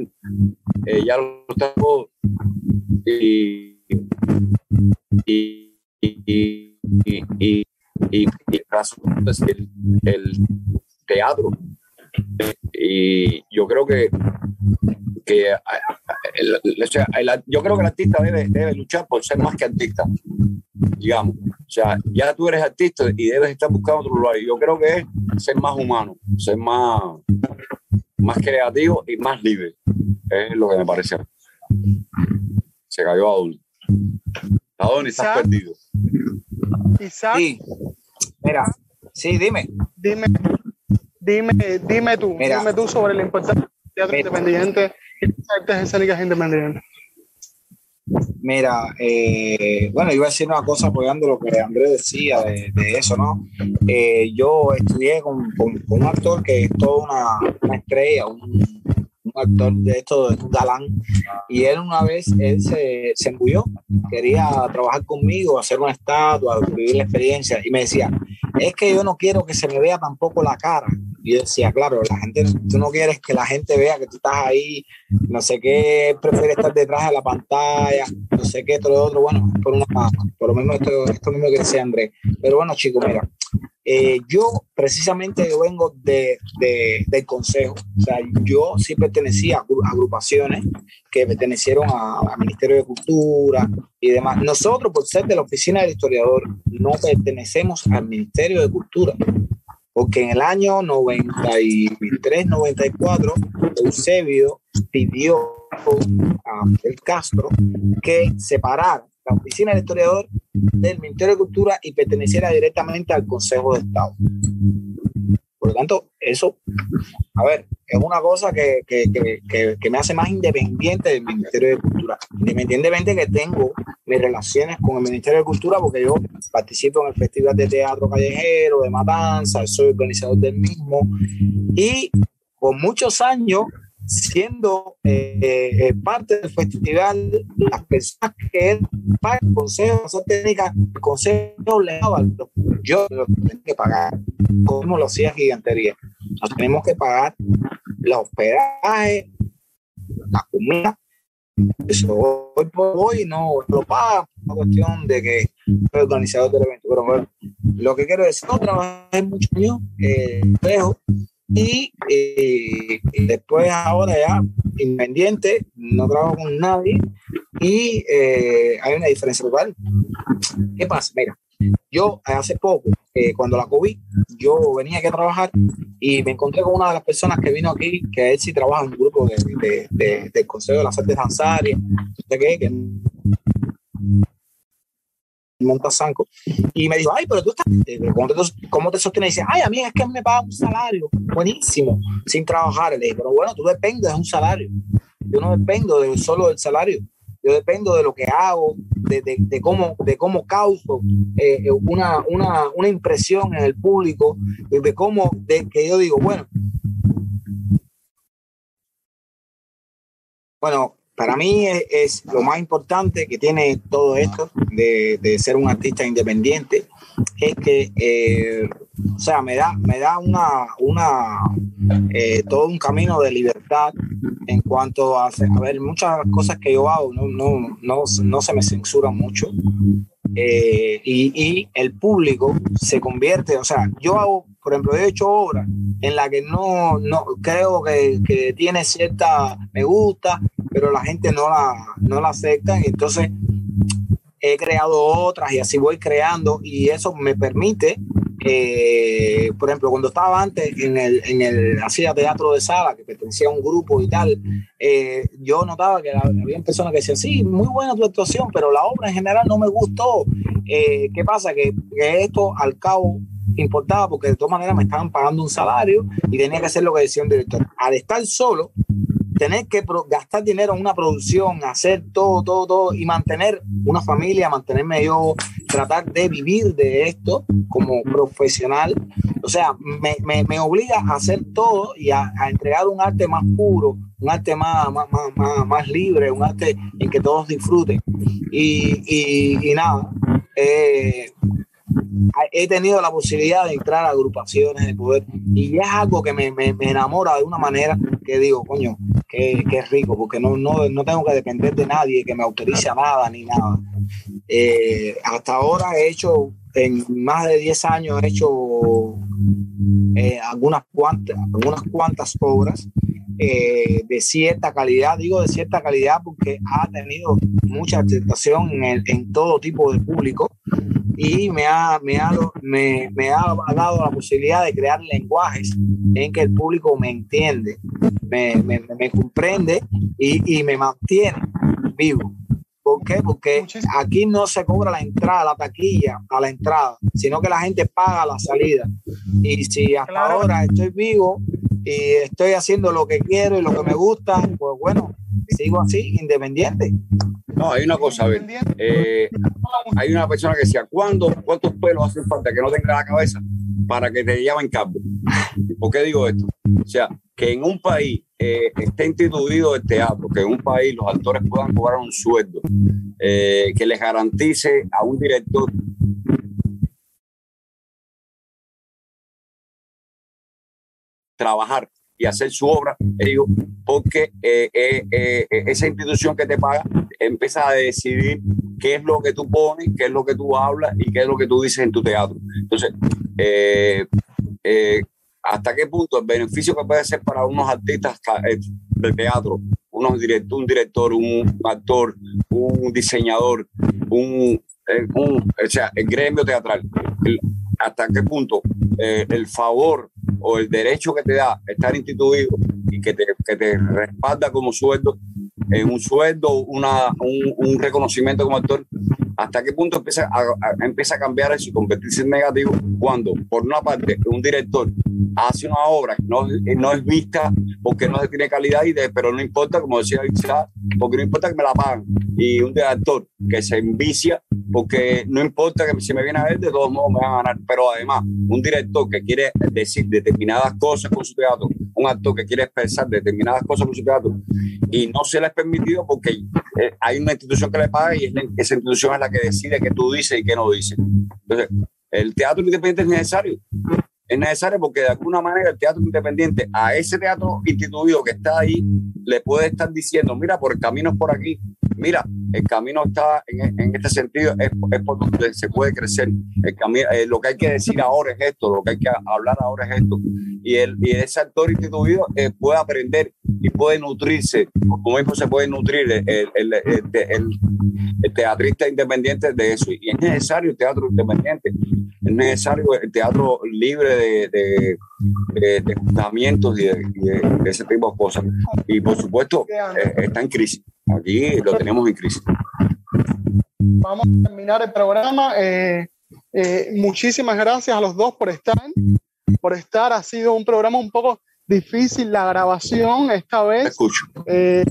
eh, ya lo está todo y, y, y, y, y, el, el teatro. Y yo creo que, que el, el, yo creo que el artista debe, debe luchar por ser más que artista, digamos. O sea, ya tú eres artista y debes estar buscando otro lugar. Yo creo que es ser más humano, ser más, más creativo y más libre. Es lo que me parece. Se cayó Adón. Adón, estás perdido. Isaac. Sí. Mira, sí, dime. Dime, dime, dime tú, mira, dime tú sobre la importancia del teatro mira, independiente y las artes escénicas independientes. Mira, eh, bueno, iba a decir una cosa apoyando lo que Andrés decía de, de eso, ¿no? Eh, yo estudié con, con, con, un actor que es toda una, una estrella, un, un, actor de esto, de un galán, y él una vez, él se, se embulló, quería trabajar conmigo, hacer una estatua, vivir la experiencia, y me decía, es que yo no quiero que se me vea tampoco la cara. Y yo decía, claro, la gente, tú no quieres que la gente vea que tú estás ahí, no sé qué, prefiere estar detrás de la pantalla, no sé qué, todo lo otro, bueno, por, una, por lo mismo esto, esto mismo que decía Andrés. Pero bueno, chicos, mira, eh, yo precisamente yo vengo de, de, del consejo, o sea, yo sí pertenecía a agrupaciones que pertenecieron al Ministerio de Cultura y demás. Nosotros, por ser de la oficina del historiador, no pertenecemos al Ministerio de Cultura, porque en el año 93-94 Eusebio pidió a el Castro que separara la oficina del historiador del Ministerio de Cultura y perteneciera directamente al Consejo de Estado. Por lo tanto, eso, a ver, es una cosa que, que, que, que, me hace más independiente del Ministerio de Cultura. Independientemente que tengo mis relaciones con el Ministerio de Cultura, porque yo participo en el Festival de Teatro Callejero, de Matanza, soy organizador del mismo, y por muchos años siendo eh, eh, parte del festival, las personas que él paga el consejo de técnica, el consejo le daba, yo lo tengo que pagar, como lo hacía Gigantería. Nos tenemos que pagar los hospedaje, la comida. Eso hoy por hoy no lo paga, una cuestión de que soy organizador del evento. Pero bueno, lo que quiero decir, no trabajé mucho años, eh, y, eh, después ahora ya independiente, no trabajo con nadie y eh, hay una diferencia total. ¿Qué pasa? Mira, yo hace poco, eh, cuando la COVID, yo venía aquí a trabajar y me encontré con una de las personas que vino aquí, que él sí trabaja en un grupo de, de, del Consejo de las Artes Danzarias, ¿de qué? Que Montasanco, y me dijo, ay, pero tú estás, eh, ¿cómo te, cómo sostienes? Dice, ay, a mí es que me pagan un salario buenísimo, sin trabajar. le dije, pero bueno, tú dependes de un salario. Yo no dependo de solo del salario. Yo dependo de lo que hago, de, de, cómo, de cómo causo eh, una, una, una, impresión en el público, de, cómo, de que yo digo, bueno, bueno, para mí es, lo más importante que tiene todo esto de, de ser un artista independiente, es que, eh, o sea, me da, me da una, una eh, todo un camino de libertad en cuanto a, a ver, muchas cosas que yo hago no, no, no, no se me censuran mucho. Eh, y, y, el público se convierte, o sea, yo hago, por ejemplo, he hecho obras en la que no, no creo que, que, tiene cierta, me gusta, pero la gente no la, no la acepta, y entonces he creado otras y así voy creando y eso me permite eh, por ejemplo, cuando estaba antes en el, en el hacía teatro de sala, que pertenecía a un grupo y tal, eh, yo notaba que había personas que decían, sí, muy buena tu actuación, pero la obra en general no me gustó. Eh, ¿Qué pasa? Que, que, esto al cabo importaba porque de todas maneras me estaban pagando un salario y tenía que hacer lo que decía un director. Al estar solo, tener que gastar dinero en una producción, hacer todo, todo, todo y mantener una familia, mantenerme yo, tratar de vivir de esto como profesional. O sea, me, me, me obliga a hacer todo y a, a, entregar un arte más puro, un arte más, más, más, más, libre, un arte en que todos disfruten. Y, y, y nada, eh, he tenido la posibilidad de entrar a agrupaciones de poder y es algo que me, me, me enamora de una manera que digo, coño, que, que rico, porque no, no, no, tengo que depender de nadie que me autorice nada ni nada. Eh, hasta ahora he hecho, en más de 10 años, he hecho eh, algunas, cuantas, algunas cuantas obras eh, de cierta calidad, digo de cierta calidad porque ha tenido mucha aceptación en, el, en todo tipo de público y me ha, me, ha, me, me ha dado la posibilidad de crear lenguajes en que el público me entiende, me, me, me comprende y, y, me mantiene vivo. ¿Por qué? Porque aquí no se cobra la entrada, la taquilla a la entrada, sino que la gente paga la salida. Y si hasta claro. ahora estoy vivo y estoy haciendo lo que quiero y lo que me gusta, pues bueno, sigo así, independiente. No, hay una cosa, a ver, eh, hay una persona que decía, ¿cuándo, ¿cuántos pelos hacen falta que no tenga la cabeza para que te llamen cabo? ¿Por qué digo esto? O sea, que en un país eh, esté instituido el teatro, que en un país los actores puedan cobrar un sueldo, eh, que les garantice a un director trabajar y hacer su obra, digo, porque eh, eh, eh, esa institución que te paga empieza a decidir qué es lo que tú pones, qué es lo que tú hablas y qué es lo que tú dices en tu teatro. Entonces, ¿hasta qué punto el beneficio que puede ser para unos artistas del teatro, unos direct un director, un actor, un diseñador, un, o sea, el gremio teatral, hasta qué punto el favor o el derecho que te da estar instituido y que te, que te respalda como sueldo, eh, un sueldo, una, un, un, reconocimiento como actor, hasta qué punto empieza a, a, empieza a cambiar eso y convertirse en negativo cuando, por una parte, un director hace una obra que no, no es vista porque no tiene calidad, y de, pero no importa, como decía Isaac, porque no importa que me la paguen. Y un director que se envicia porque no importa que si me viene a ver, de todos modos me van a ganar. Pero además, un director que quiere decir determinadas cosas con su teatro, un actor que quiere expresar determinadas cosas con su teatro, y no se ha permitido porque eh, hay una institución que le paga y esa institución es la que decide qué tú dices y qué no dices. Entonces, el teatro independiente es necesario. Es necesario porque de alguna manera el teatro independiente a ese teatro instituido que está ahí le puede estar diciendo, mira, por el camino es por aquí, mira, el camino está en, en este sentido, es, por donde se puede crecer. El camino, eh, lo que hay que decir ahora es esto, lo que hay que hablar ahora es esto. Y, el, y ese actor instituido eh, puede aprender y puede nutrirse, como mismo se puede nutrir el, el, el, teatrista independiente de eso. Y es necesario el teatro independiente, es necesario el teatro libre de, de, de, de y, de, ese tipo de cosas. Y por supuesto, eh, está en crisis. Aquí lo tenemos en crisis. Vamos a terminar el programa. Eh, eh, muchísimas gracias a los dos por estar. Por estar. Ha sido un programa un poco difícil la grabación esta vez. Escucho. Eh,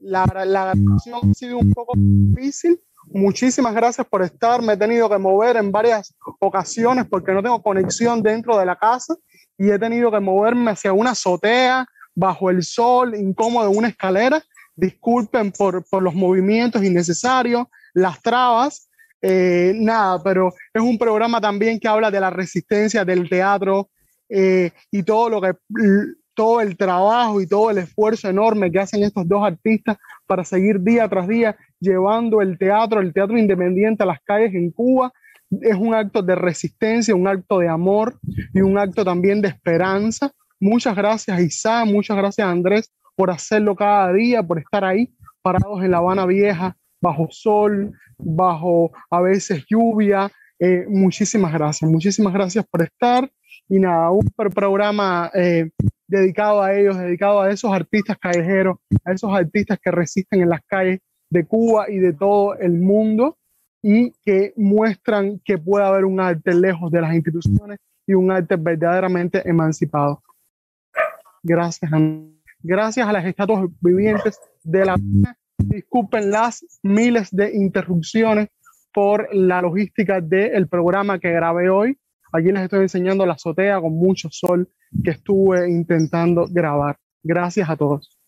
la, la, grabación ha sido un poco difícil. Muchísimas gracias por estar. Me he tenido que mover en varias ocasiones porque no tengo conexión dentro de la casa y he tenido que moverme hacia una azotea, bajo el sol, incómodo, una escalera disculpen por, los movimientos innecesarios, las trabas, eh, nada, pero es un programa también que habla de la resistencia del teatro eh, y todo lo que todo el trabajo y todo el esfuerzo enorme que hacen estos dos artistas para seguir día tras día llevando el teatro, el teatro independiente a las calles en Cuba. Es un acto de resistencia, un acto de amor y un acto también de esperanza. Muchas gracias, Isa, muchas gracias, Andrés, por hacerlo cada día, por estar ahí parados en La Habana Vieja, bajo sol, bajo a veces lluvia. Eh, muchísimas gracias, muchísimas gracias por estar. Y nada, un programa eh, dedicado a ellos, dedicado a esos artistas callejeros, a esos artistas que resisten en las calles de Cuba y de todo el mundo y que muestran que puede haber un arte lejos de las instituciones y un arte verdaderamente emancipado. Gracias, gracias a las estatuas vivientes de la disculpen las miles de interrupciones por la logística del programa que grabé hoy. Aquí les estoy enseñando la azotea con mucho sol que estuve intentando grabar. Gracias a todos.